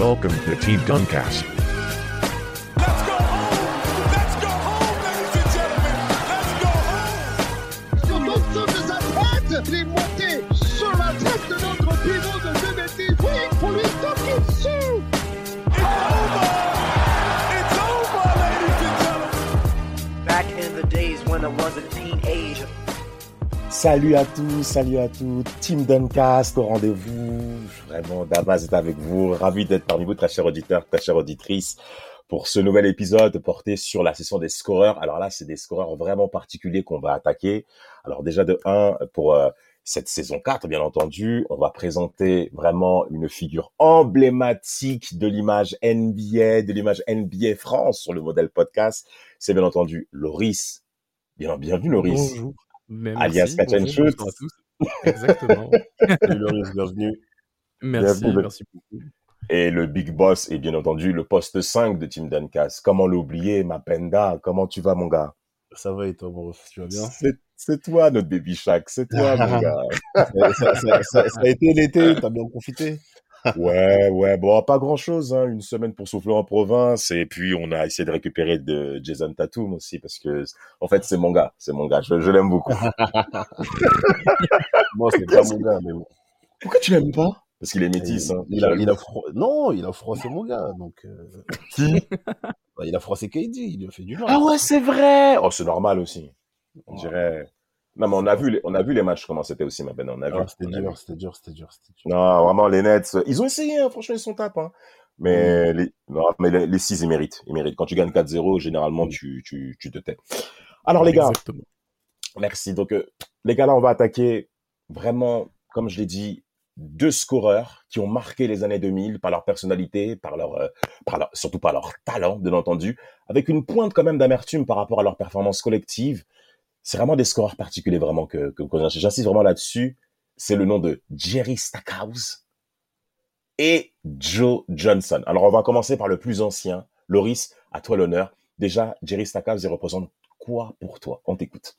Welcome to Team Duncast. Let's go home! Let's go home, ladies and gentlemen! Let's go home! sur l'au-dessus de sa tête. Il est monté sur la tête de notre pivot de 2 mètres 10. Oui, pour lui taper dessus. It's over! It's over, ladies and gentlemen! Back in the days when I was a teenager. Salut à tous, salut à toutes, Team Duncast au rendez-vous. Vraiment, Damas est avec vous. Ravi d'être parmi vous, très chers auditeurs, très chères auditrices, pour ce nouvel épisode porté sur la session des scoreurs. Alors là, c'est des scoreurs vraiment particuliers qu'on va attaquer. Alors déjà de 1, pour euh, cette saison 4, bien entendu, on va présenter vraiment une figure emblématique de l'image NBA, de l'image NBA France sur le modèle podcast. C'est bien entendu Loris. Bien, bienvenue Loris. Bonjour. Mais Alias catch and shoot. bonjour à tous. Exactement. Salut Loris, bienvenue. Merci, Bienvenue. merci beaucoup. Et le big boss est bien entendu le poste 5 de Team Duncast. Comment l'oublier, Mapenda Comment tu vas, mon gars? Ça va et toi, bon, tu vas bien? C'est toi, notre baby Shaq. C'est toi, mon gars. ça, ça- ça- ça- ça a été l'été, t'as bien profité? Ouais, ouais. Bon, pas grand-chose. Hein. Une semaine pour souffler en province. Et puis, on a essayé de récupérer de Jason Tatum aussi. Parce que, en fait, c'est mon gars. C'est mon gars. Je, je l'aime beaucoup. Moi, c'est pas mon gars, mais bon. Pourquoi tu l'aimes pas? Parce qu'il est métis. Hein. Il a, il a fro- Non, il a froissé mon gars, donc... euh, bah, il a froissé KD, il lui a fait du mal. Ah ouais, c'est vrai. Oh, c'est normal aussi. On dirait. Non, mais on a vu les, on a vu les matchs comment c'était aussi, ma On a vu. Ah, c'était vu. dur, c'était dur, c'était dur, c'était dur. Non, vraiment, les Nets, euh, ils ont essayé, hein, franchement, ils sont tapes. Hein. Mais, les, non, mais les, les six, ils méritent. Ils méritent. Quand tu gagnes 4-0, généralement, tu, tu, tu te tais. Alors, les gars, Exactement. merci. Donc, euh, les gars, là, on va attaquer vraiment, comme je l'ai dit, deux scoreurs qui ont marqué les années 2000 par leur personnalité, par leur, euh, par surtout par leur talent, bien entendu, avec une pointe quand même d'amertume par rapport à leur performance collective. C'est vraiment des scoreurs particuliers, vraiment, que, que, que j'insiste vraiment là-dessus. C'est le nom de Jerry Stackhouse et Joe Johnson. Alors, on va commencer par le plus ancien. Loris, à toi l'honneur. Déjà, Jerry Stackhouse, il représente quoi pour toi? On t'écoute.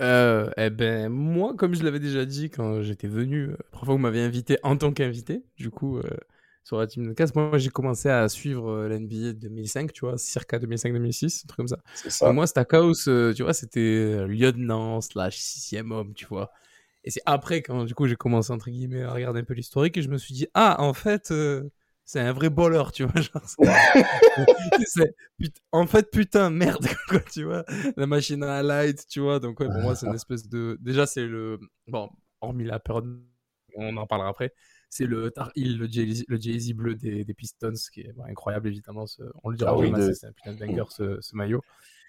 Euh, eh ben, moi, comme je l'avais déjà dit quand j'étais venu, euh, la première fois que vous m'avez invité en tant qu'invité, du coup, euh, sur la team de casse, moi, j'ai commencé à suivre euh, l'NBA 2005, tu vois, circa 2005-2006, un truc comme ça. C'est ça. Moi, Stackhouse, tu vois, c'était lieutenant slash sixième homme, tu vois. Et c'est après, quand du coup, j'ai commencé, entre guillemets, à regarder un peu l'historique, et je me suis dit, ah, en fait, euh, c'est un vrai baller, tu vois. Genre, put- en fait, putain, merde, quoi, tu vois. La machine à light, tu vois. Donc, ouais, pour moi, c'est une espèce de. Déjà, c'est le. Bon, hormis la période, on en parlera après. C'est le Tar Heel, le Jay-Z le Jay-Z bleu des, des Pistons, qui est incroyable, évidemment. ce- on le dira Ah oui, de- c'est un putain de banger, ce, ce maillot.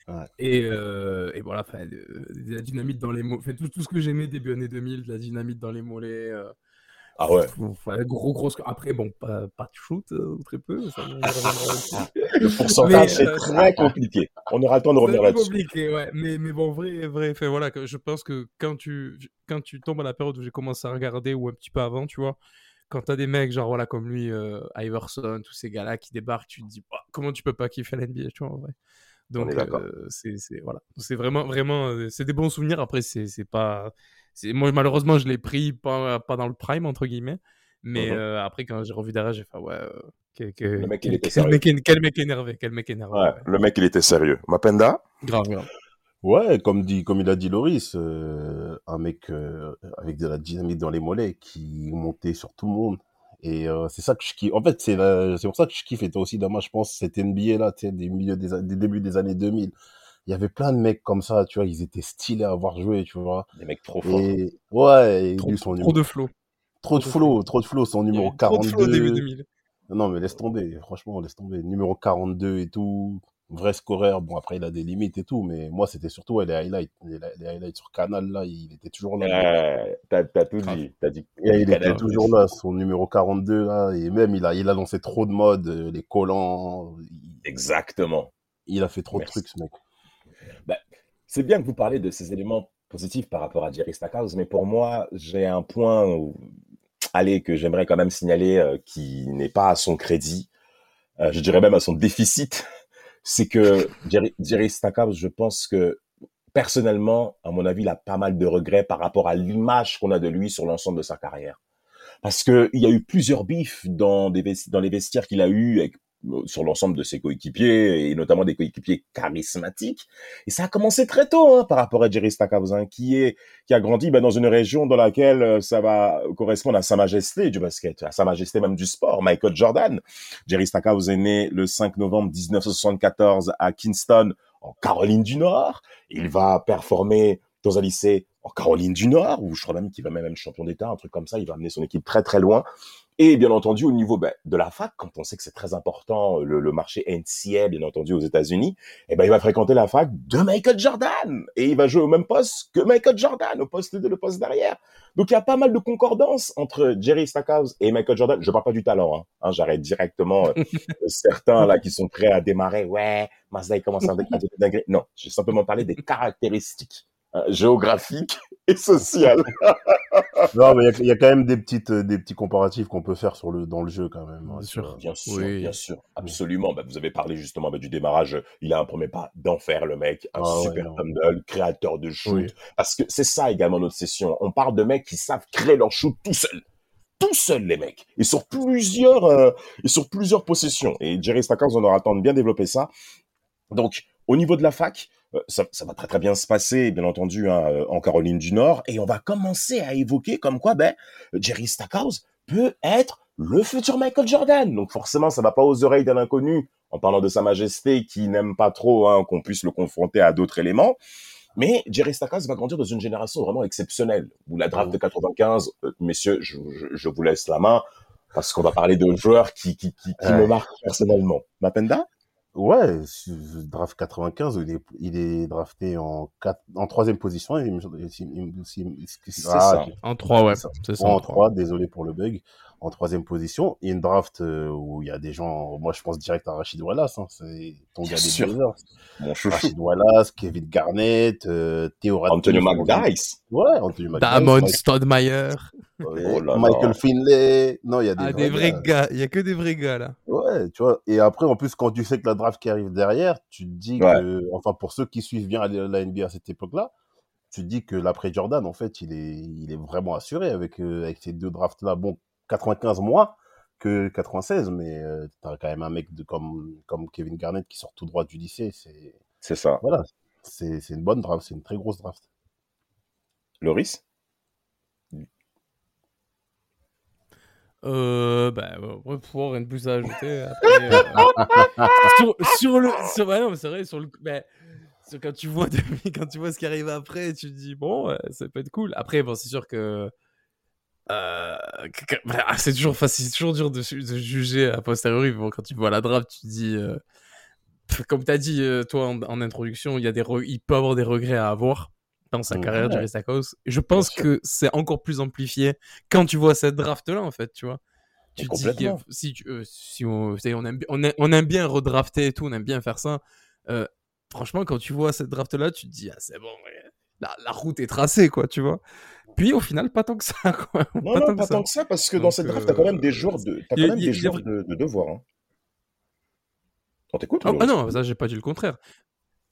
Ouais. Et, euh, et voilà, euh, de la dynamite dans les. Fait, tout, tout ce que j'aimais début années 2000, de la dynamite dans les mollets. euh, Ah ouais. gros, gros. Après, bon, pas, pas de shoot, euh, très peu. Ça. Le pourcentage, Mais, c'est euh, très compliqué. On aura le temps de revenir là-dessus. compliqué, ouais. Mais, mais bon, vrai, vrai. Fait, voilà, je pense que quand tu, quand tu tombes à la période où j'ai commencé à regarder, ou un petit peu avant, tu vois, quand t'as des mecs, genre, voilà, comme lui, euh, Iverson, tous ces gars-là qui débarquent, tu te dis, Bah, comment tu peux pas kiffer la NBA, tu vois, en vrai. Donc, c'est, voilà. C'est vraiment, vraiment, c'est des bons souvenirs. Après, c'est, pas, moi, malheureusement, je l'ai pris pas, pas dans le prime, entre guillemets. Mais Mhm. euh, après, quand j'ai revu derrière, j'ai fait, ouais, euh, que- que- Le mec, il quel, était quel sérieux. mec, quel mec énervé, quel mec énervé. Ouais, ouais. le mec, il était sérieux. Mapenda? Grave, grave. Ouais, comme, dit, comme il a dit Loris, euh, un mec euh, avec de la dynamite dans les mollets qui montait sur tout le monde. Et euh, c'est ça que je kiffe. En fait, c'est pour ça que je kiffe. Et toi aussi, Dama, je pense, cette NBA-là, tu sais, des, milieux des, des débuts des années 2000. Il y avait plein de mecs comme ça, tu vois, ils étaient stylés à avoir joué, tu vois. Des mecs trop forts. Et ouais, et Trop, lui, son trop numéro- de flow. trop de flow, trop de flow, son numéro avait trop de flow 42. début 2000. Non, mais laisse tomber, franchement, laisse tomber. Numéro 42 et tout. vrai scoreur. Bon, après, il a des limites et tout, mais moi, c'était surtout ouais, les highlights. Les, les highlights sur Canal, là, il était toujours là. Ouais, t'as, t'as tout dit. T'as dit. Et il était Canal. toujours là, son numéro 42, là, et même, il a, il a lancé trop de modes, euh, les collants. Il, Exactement. il a fait trop Merci. de trucs, ce mec. C'est bien que vous parlez de ces éléments positifs par rapport à Jerry Stackhouse, mais pour moi, j'ai un point, allez, que j'aimerais quand même signaler, euh, qui n'est pas à son crédit, euh, je dirais même à son déficit, c'est que Jerry, Jerry je pense que personnellement, à mon avis, il a pas mal de regrets par rapport à l'image qu'on a de lui sur l'ensemble de sa carrière. Parce que il y a eu plusieurs bifs dans, dans les vestiaires qu'il a eu avec, sur l'ensemble de ses coéquipiers et notamment des coéquipiers charismatiques. Et ça a commencé très tôt hein, par rapport à Jerry Stackhouse, hein, qui est qui a grandi ben, dans une région dans laquelle euh, ça va correspondre à Sa Majesté du basket, à Sa Majesté même du sport, Michael Jordan. Jerry Stackhouse est né le 5 novembre 1974 à Kingston, en Caroline du Nord. Il va performer dans un lycée en Caroline du Nord, où je crois même qu'il va même être champion d'État, un truc comme ça. Il va amener son équipe très très loin. Et bien entendu, au niveau ben, de la fac, quand on sait que c'est très important, le, le marché NCA, bien entendu, aux États-Unis, eh ben, il va fréquenter la fac de Michael Jordan. Et il va jouer au même poste que Michael Jordan, au poste de le poste derrière. Donc, il y a pas mal de concordance entre Jerry Stackhouse et Michael Jordan. Je parle pas du talent, hein. Hein, J'arrête directement euh, certains là qui sont prêts à démarrer. Ouais, Mazda, il commence à. Non, j'ai simplement parlé des caractéristiques euh, géographiques et sociales. Non, mais il y a- il y, a quand même des petites, euh, des petits comparatifs qu'on peut faire sur le, dans le jeu, quand même. Bien hein, sûr. Bien sûr, Oui. bien sûr, absolument. Bah, vous avez parlé justement bah, du démarrage. Il a un premier pas d'enfer, le mec, un Ah ouais, super handle, créateur de shoot. Oui. Parce que c'est ça également notre session. On parle de mecs qui savent créer leur shoot tout seuls. Tout seuls, les mecs. Et sur plusieurs, euh, et sur plusieurs possessions. Et Jerry Stackhouse, on aura le temps de bien développer ça. Donc, au niveau de la fac, euh, ça, ça va très très bien se passer, bien entendu, hein, euh, en Caroline du Nord. Et on va commencer à évoquer comme quoi, ben, Jerry Stackhouse peut être le futur Michael Jordan. Donc forcément, ça va pas aux oreilles d'un inconnu en parlant de Sa Majesté qui n'aime pas trop hein, qu'on puisse le confronter à d'autres éléments. Mais Jerry Stackhouse va grandir dans une génération vraiment exceptionnelle. Où la draft de 95, euh, messieurs, je, je, je vous laisse la main parce qu'on va parler de joueurs qui, qui, qui, qui Ouais. me marquent personnellement. Mapenda? Ouais, draft 95, il est, il est drafté en, quatre, en troisième position. Il, il, C'est ah, ça. En 3, ouais. C'est ça. En 3, désolé pour le bug, en troisième position. Il y a une draft euh, où il y a des gens, moi je pense direct à Rachid Wallace, hein, c'est ton Bien gars des. Blazers. Mon chouchou. Rachid Wallace, Kevin Garnett, euh, Theo Radcliffe. Antonio McDice. Ouais, Antonio McDice. Damon ouais, Oh. Michael Finlay. Non, il y a des, Ah, vrais des vrais gars. gars. Il y a que des vrais gars, là. Ouais, tu vois. Et après, en plus, quand tu sais que la draft qui arrive derrière, tu te dis Ouais. que, enfin, pour ceux qui suivent bien la NBA à cette époque-là, tu te dis que l'après Jordan, en fait, il est, il est vraiment assuré avec, euh, avec ces deux drafts-là. Bon, 95 moins que 96, mais euh, t'as quand même un mec de, comme, comme Kevin Garnett qui sort tout droit du lycée. C'est, ça. voilà. C'est une bonne draft, c'est une très grosse draft. Loris? Euh, bah, ouais, pour rien de plus à ajouter. Après, euh, sur, sur le. Sur, ouais, non, mais c'est vrai, sur le. bah, sur- quand, tu vois, quand tu vois ce qui arrive après, tu te dis, bon, ouais, ça peut être cool. Après, bon, c'est sûr que. euh, que- que- bah, c'est toujours facile, c'est toujours dur de, de juger a posteriori. Bon, quand tu vois la draft, tu te dis. euh, comme tu as dit, euh, toi, en, en introduction, il, y a des re- il peut avoir des regrets à avoir dans sa Mhm. carrière, Stackhouse. Et je pense que c'est encore plus amplifié quand tu vois cette draft-là, en fait, tu vois. Tu te dis si, tu- euh, si on, aime, bi- on, aime, on aime bien redrafter et tout, on aime bien faire ça. Euh, franchement, quand tu vois cette draft-là, tu te dis, ah, c'est bon, la, la route est tracée, quoi, tu vois. Puis au final, pas tant que ça, quoi. Non, pas non, tant pas que ça. tant que ça, parce que dans cette draft, t'as quand même des euh, joueurs de, t'as y a- quand même des joueurs de, de devoir. Hein. On t'écoute Ah, ah non, ça, j'ai pas dit le contraire.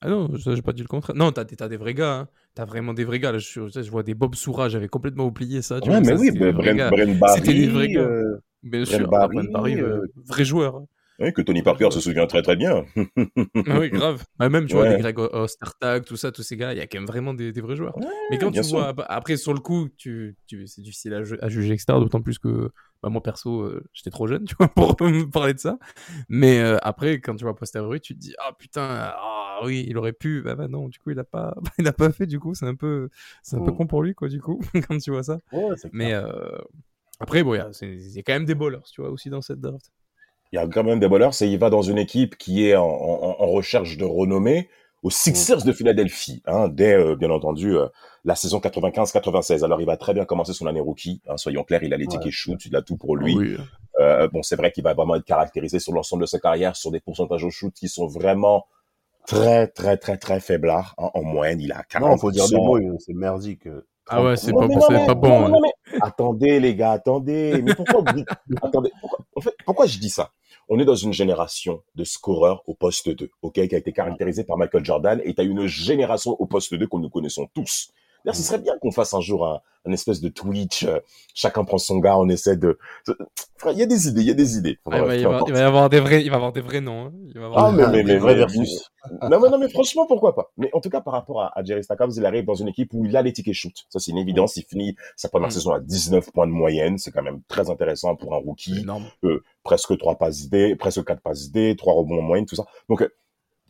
Ah non, ça, j'ai pas dit le contraire. Non, t'as, des- t'as des vrais gars, hein. T'as vraiment des vrais gars. Là, je, vois des Bob Soura, j'avais complètement oublié ça. tu Ouais, vois, mais ça, oui, Barry, C'était des vrais gars. euh, Bien Brent sûr, Barry, Brent Barry, euh, euh, vrai joueur. hein. oui, que Tony Parker se souvient très très bien. Ah oui, grave. Bah, même, tu vois, Ouais. des Greg Ostertag, tout ça, tous ces gars, il y a quand même vraiment des, des vrais joueurs. Ouais, Mais quand tu sûr. vois, ap- après, sur le coup, tu, tu, c'est difficile à, ju- à juger, etc. D'autant plus que bah, moi, perso, euh, j'étais trop jeune, tu vois, pour me parler de ça. Mais euh, après, quand tu vois posteriori, tu te dis, ah putain, ah oui, il aurait pu. Bah, bah non, du coup, il a pas, il a pas fait, du coup, c'est un peu, c'est un peu Mm. con pour lui, quoi, du coup, quand tu vois ça. Mais euh, après, bon, il y a- y quand même des ballers, tu vois, aussi dans cette draft. il y a quand même des ballers, c'est il va dans une équipe qui est en, en- en recherche de renommée aux Sixers de Philadelphie, hein, dès euh, bien entendu euh, la saison 95-96. Alors il va très bien commencer son année rookie, hein, soyons clairs, il a les tickets shoot, il a tout pour lui. Oui. Euh, bon, c'est vrai qu'il va vraiment être caractérisé sur l'ensemble de sa carrière sur des pourcentages au shoot qui sont vraiment très très très très faiblards hein, en moyenne. Il a 40%. Non, faut dire des mots, c'est merdique. Ah ouais, c'est pas, pas bon. non, hein. mais- Attendez, les gars, attendez. Mais pourquoi vous dites- attendez, pourquoi, en fait, pourquoi je dis ça? On est dans une génération de scoreurs au poste 2, ok, qui a été caractérisée par Michael Jordan, et tu as une génération au poste 2 que nous connaissons tous. D'ailleurs, ce serait bien qu'on fasse un jour un, un espèce de Twitch, euh, chacun prend son gars, on essaie de... Il y a des idées, il y a des idées. Ah, il, va, Bref, il peu va- importe. il va y avoir des vrais, il va y avoir des vrais noms. hein. Il va y avoir Ah, des- mais, mais, mais, vrai mais- versus. non, mais, non, mais franchement, pourquoi pas? Mais en tout cas, par rapport à, à Jerry Stackhouse, il arrive dans une équipe où il a les tickets shoot. Ça, c'est une évidence. Il finit sa première Mm. saison à 19 points de moyenne. C'est quand même très intéressant pour un rookie. énorme. Presque 3 passes D, presque 4 passes D, 3 rebonds en moyenne, tout ça. Donc, euh,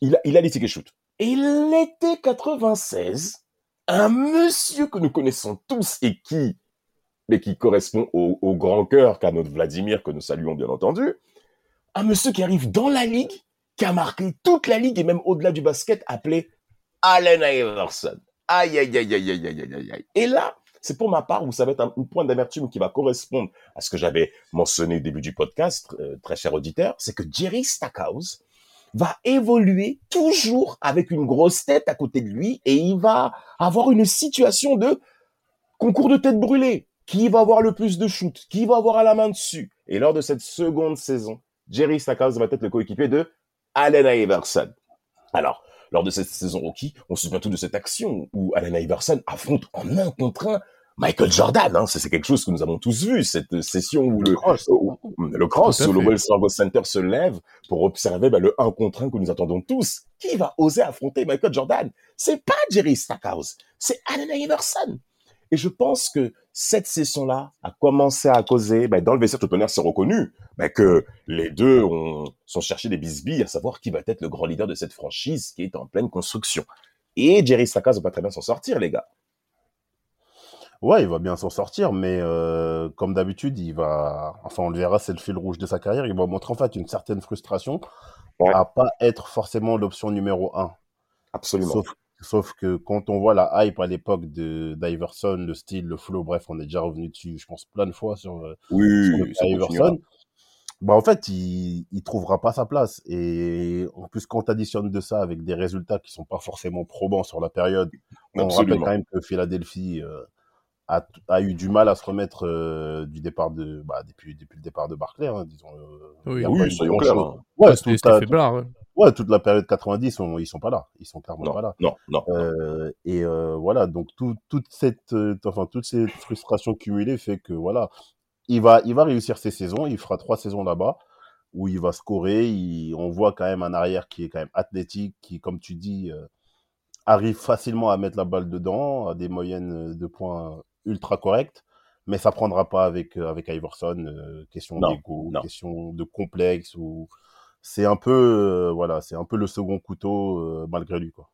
il a, il a les tickets shoot. Et l'été 96, un monsieur que nous connaissons tous et qui, mais qui correspond au, grand cœur qu'a notre Vladimir, que nous saluons bien entendu, un monsieur qui arrive dans la ligue, qui a marqué toute la ligue et même au-delà du basket, appelé Allen Iverson. Aïe, aïe, aïe, aïe, aïe, aïe, aïe, aïe. Et là, c'est pour ma part où ça va être un, point d'amertume qui va correspondre à ce que j'avais mentionné au début du podcast, euh, très cher auditeur, c'est que Jerry Stackhouse va évoluer toujours avec une grosse tête à côté de lui et il va avoir une situation de concours de tête brûlée. Qui va avoir le plus de shoot Qui va avoir à la main dessus? Et lors de cette seconde saison, Jerry Stackhouse va être le coéquipier de Allen Iverson. Alors, lors de cette saison rookie, on se souvient tout de cette action où Allen Iverson affronte en un contre un Michael Jordan. Hein. C'est quelque chose que nous avons tous vu, cette session où le, Cross. où- le cross, où le. Wells Fargo Center se lève pour observer bah, le 1 contre 1 que nous attendons tous. Qui va oser affronter Michael Jordan? C'est pas Jerry Stackhouse, c'est Allen Iverson. Et je pense que cette session-là a commencé à causer, bah, dans le vestiaire, monde s'est reconnu, bah, que les deux ont, sont cherchés des bisbilles à savoir qui va être le grand leader de cette franchise qui est en pleine construction. Et Jerry Stackhouse va pas très bien s'en sortir, les gars. Ouais, il va bien s'en sortir, mais euh, comme d'habitude, il va, enfin, on le verra, c'est le fil rouge de sa carrière. Il va montrer en fait une certaine frustration Ouais. à pas être forcément l'option numéro un. Absolument. Sauf, sauf que quand on voit la hype à l'époque de d'Iverson, le style, le flow, bref, on est déjà revenu dessus, je pense, plein de fois sur, euh, oui, sur le. Iverson. Bah, en fait, il, il trouvera pas sa place. Et en plus, quand tu additionnes de ça avec des résultats qui sont pas forcément probants sur la période, on rappelle Absolument. quand même que Philadelphie euh, a, a eu du mal à se remettre euh, du départ de, bah, depuis, depuis le départ de Barclay, hein, disons. euh, Oui. Oui, soyons clairs, hein. Ouais, la, faiblard. ouais. ouais, toute la période 90, on- ils sont pas là. Ils sont clairement Non, pas là. non, non. Euh, et euh, voilà, donc tout, toute cette, euh, enfin toute cette frustration cumulée fait que voilà, il va, il va réussir ses saisons. Il fera trois saisons là-bas où il va scorer. Il, on voit quand même un arrière qui est quand même athlétique, qui, comme tu dis, euh, arrive facilement à mettre la balle dedans, à des moyennes de points ultra correctes. Mais ça prendra pas avec euh, avec Iverson. euh, question d'ego, question de complexe ou c'est un peu euh, voilà, c'est un peu le second couteau malgré lui quoi.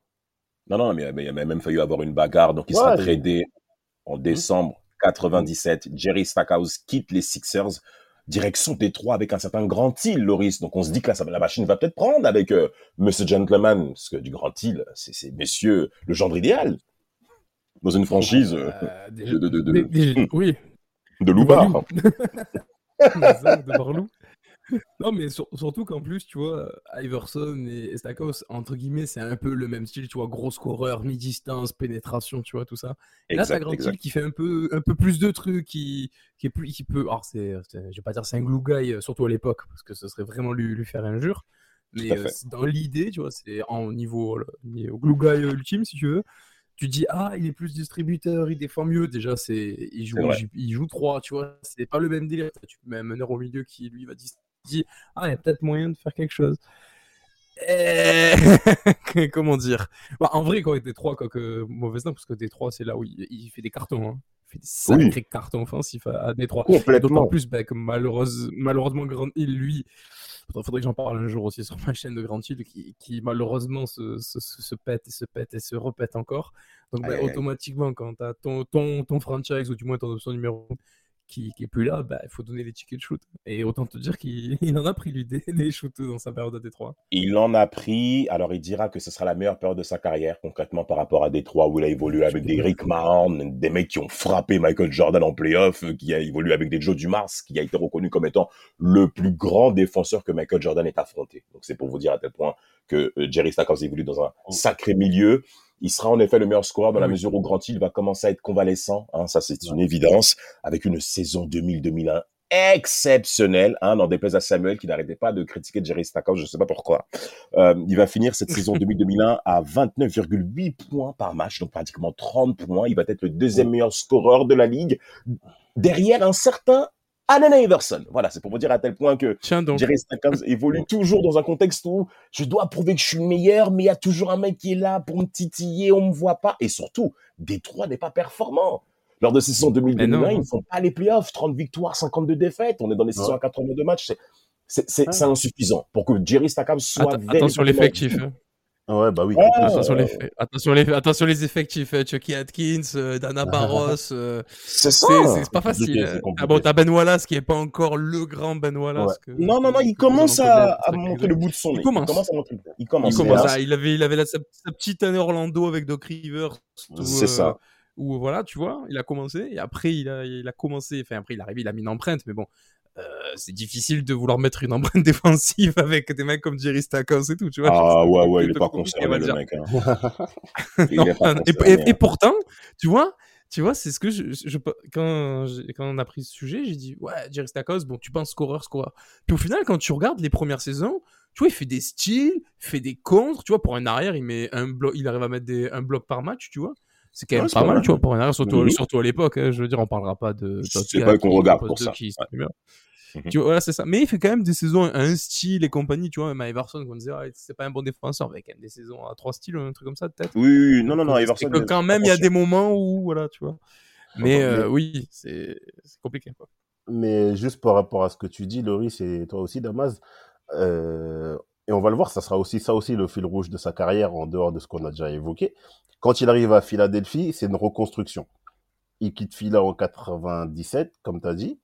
Non, non, mais, mais il a même fallu avoir une bagarre. Donc, il Ouais, sera tradé en décembre 97. Jerry Stackhouse quitte les Sixers, direction Détroit avec un certain Grand Hill, Loris. Donc, on se dit que là, ça, va- la machine va peut-être prendre avec euh, Monsieur Gentleman, parce que du Grand Hill, c'est c'est messieurs le genre idéal dans une franchise euh, Euh, de, de, de, de, oui. de. Ça, de Barlou. Non, mais sur- surtout qu'en plus, tu vois, Iverson et Stakos, entre guillemets, c'est un peu le même style, tu vois, gros scoreur, mi-distance, pénétration, tu vois, tout ça. Et là, t'as Exact, Grand exact. Hill qui fait un peu, un peu plus de trucs, qui, qui est plus, qui peut, alors c'est, je vais pas dire c'est un glue guy, euh, surtout à l'époque, parce que ce serait vraiment lui, lui faire injure. Mais euh, dans l'idée, tu vois, c'est en niveau, le- niveau glue guy euh, ultime, si tu veux. Tu dis, ah, il est plus distributeur, il défend mieux. Déjà, c'est, il joue, il, joue 3, tu vois, c'est pas le même délire. Tu mets un meneur au milieu qui, lui, va dis, dit, ah, il y a peut-être moyen de faire quelque chose. Eh, Comment dire? Bah, En vrai, quand il était 3, quoi, que mauvais temps, parce que D3, c'est là où il, il fait des cartons. hein. Il fait des sacrés cartons offensifs à, à D3. Complètement. D'autant plus bah, que malheureuse, malheureusement, Grand Hill, lui, faudrait, faudrait que j'en parle un jour aussi sur ma chaîne de Grand Hill, qui, qui malheureusement se, se, pète et se pète et se repète encore. Donc bah, automatiquement, quand tu as ton, ton, ton franchise, ou du moins ton option numéro 1, qui, qui est plus là, bah, il faut donner les tickets de shoot. Et autant te dire qu'il il en a pris lui des, des shoots dans sa période à Détroit. Il en a pris, alors il dira que ce sera la meilleure période de sa carrière, concrètement par rapport à Détroit, où il a évolué avec des Rick Mahorn, des mecs qui ont frappé Michael Jordan en playoff, qui a évolué avec des Joe Dumars, qui a été reconnu comme étant le plus grand défenseur que Michael Jordan ait affronté. Donc c'est pour vous dire à tel point que euh, Jerry Stackhouse évolue dans un sacré milieu. Il sera en effet le meilleur scoreur dans la mesure où Grant Hill va commencer à être convalescent. Hein, ça, c'est une évidence. Avec une saison 2000-2001 exceptionnelle. Hein, n'en déplaise à Samuel qui n'arrêtait pas de critiquer Jerry Stackhouse. Je ne sais pas pourquoi. Euh, il va finir cette saison 2000-2001 à 29,8 points par match, donc pratiquement 30 points. Il va être le deuxième meilleur scoreur de la ligue, derrière un certain Allen Iverson. Voilà, c'est pour vous dire à tel point que. Jerry Stackhouse évolue toujours dans un contexte où je dois prouver que je suis le meilleur, mais il y a toujours un mec qui est là pour me titiller, on me voit pas. Et surtout, Détroit n'est pas performant. Lors de ces saisons 2000 Mais non. 2001, ils ne font pas les playoffs. 30 victoires, 52 défaites. On est dans les saisons Ouais. à 82 matchs. C'est, c'est, c'est, Ouais. c'est insuffisant pour que Jerry Stackhouse soit Atten- attention l'effectif. hein. Ouais, bah oui. Attention, Euh, les, attention, les, attention les effectifs. euh, Chucky Atkins, euh, Dana Barros. euh, C'est ça. c'est pas facile. hein. Ah bon, t'as Ben Wallace qui est pas encore le grand Ben Wallace. Ouais. que- Non, non, non, il commence en à, à bien. le bout de son Il commence. Il commence. Il Il commence. à- il avait, il avait la- sa, sa petite année Orlando avec Doc Rivers. C'est euh, ça. Où voilà, tu vois, il a commencé et après il a, il a commencé. Enfin après il est arrivé, il a mis une empreinte, mais bon, euh, c'est difficile de vouloir mettre une empreinte défensive avec des mecs comme Jerry Stackhouse et tout, tu vois. Ah ouais, ouais, il est pas concerné, le mec. hein. Il Non, est pas et, concerné, et- et hein. pourtant, tu vois, tu vois, c'est ce que je, je- quand, quand on a pris ce sujet, j'ai dit ouais, Jerry Stackhouse, bon, tu penses scoreur, scoreur. Puis au final, quand tu regardes les premières saisons, tu vois, il fait des styles, fait des contres, tu vois, pour un arrière, il met un bloc, il arrive à mettre des, un bloc par match, tu vois. C'est quand même Ouais, pas pas mal, mal. tu vois, pour un arrière, surtout, Oui. surtout à l'époque. hein, je veux dire, on parlera pas de. C'est pas qu'on qui- regarde pour ça. qui- Ouais. Mhm. Tu vois, voilà, c'est ça. Mais il fait quand même des saisons à un style et compagnie, tu vois. Même à Everson, on disait, ah, c'est pas un bon défenseur, mais quand même des saisons à trois styles, un truc comme ça, peut-être. Oui, oui, non, non, non, Everson. que quand même, il y a des moments où, voilà, tu vois. Mais euh, oui, c'est c'est compliqué. Quoi. Mais juste par rapport à ce que tu dis, Loris, et toi aussi, Damas, euh, et on va le voir, ça sera aussi ça aussi le fil rouge de sa carrière en dehors de ce qu'on a déjà évoqué. Quand il arrive à Philadelphie, c'est une reconstruction. Il quitte Phila en 97, comme tu as dit.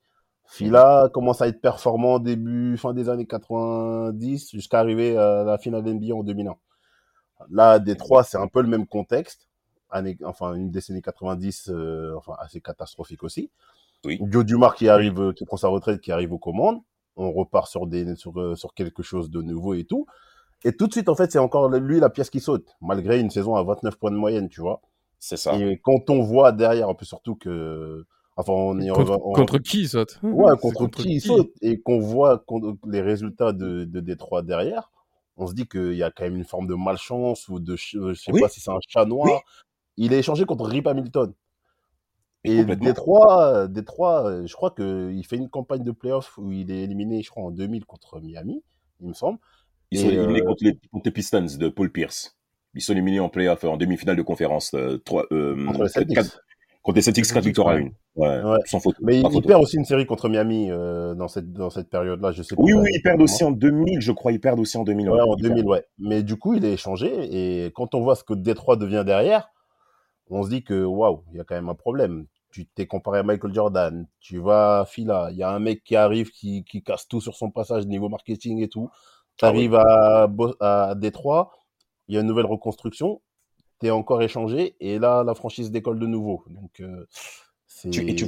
Phila commence à être performant début, fin des années 90, jusqu'à arriver à la finale NBA en 2001. Là, Détroit, c'est un peu le même contexte. Année, enfin, une décennie 90, euh, enfin, assez catastrophique aussi. Oui. Joe Dumars qui arrive, qui prend sa retraite, qui arrive aux commandes. On repart sur des, sur, euh, sur quelque chose de nouveau et tout. Et tout de suite, en fait, c'est encore lui la pièce qui saute, malgré une saison à 29 points de moyenne, tu vois. C'est ça. Et quand on voit derrière, en plus surtout que, enfin, on est Contre, on- contre qui il saute? Ouais, C'est contre, qui il saute et qu'on voit les résultats de, de Détroit derrière, on se dit qu'il y a quand même une forme de malchance ou de, ch- je sais Oui. pas si c'est un chat noir. Il est échangé contre Rip Hamilton. Et. Détroit, Détroit, euh, je crois qu'il fait une campagne de playoff où il est éliminé, je crois, en 2000 contre Miami, il me semble. Ils sont éliminés euh, contre, les, contre les Pistons de Paul Pierce. Ils sont éliminés en playoff, en demi-finale de conférence. euh, euh, Contre les Celtics. quatre- contre les Celtics, 4 victoires à une. Ouais, Ouais. sans faute. Mais pas il, il photo. perd aussi une série contre Miami euh, dans cette, dans cette période-là, je sais Oui, oui, ils perdent aussi en 2000, je crois. Ils perdent aussi en 2000. Ouais, en Ils perdent. 2000, ouais. Mais du coup, il est échangé. Et quand on voit ce que Détroit devient derrière, on se dit que waouh, il y a quand même un problème. Tu t'es comparé à Michael Jordan, tu vas à Fila, il y a un mec qui arrive qui, qui casse tout sur son passage niveau marketing et tout. Tu Ah arrives à, Détroit, il y a une nouvelle reconstruction, tu es encore échangé et là, la franchise décolle de nouveau. Donc, euh. Tu, et tu,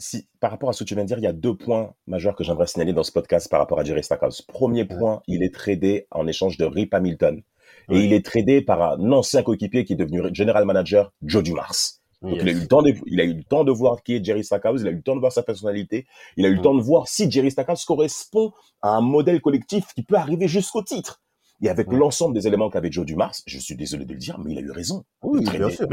si, par rapport à ce que tu viens de dire, il y a deux points majeurs que j'aimerais signaler dans ce podcast par rapport à Jerry Stackhouse. Premier point, il est tradé en échange de Rip Hamilton. Et il est tradé par un ancien coéquipier qui est devenu general manager, Joe Dumars. Donc Yes. il a eu le temps de, il a eu le temps de voir qui est Jerry Stackhouse, il a eu le temps de voir sa personnalité, il a eu le Mm. temps de voir si Jerry Stackhouse correspond à un modèle collectif qui peut arriver jusqu'au titre. Et avec l'ensemble des éléments qu'avait Joe Dumars, je suis désolé de le dire, mais il a eu raison. Oui, de bien sûr.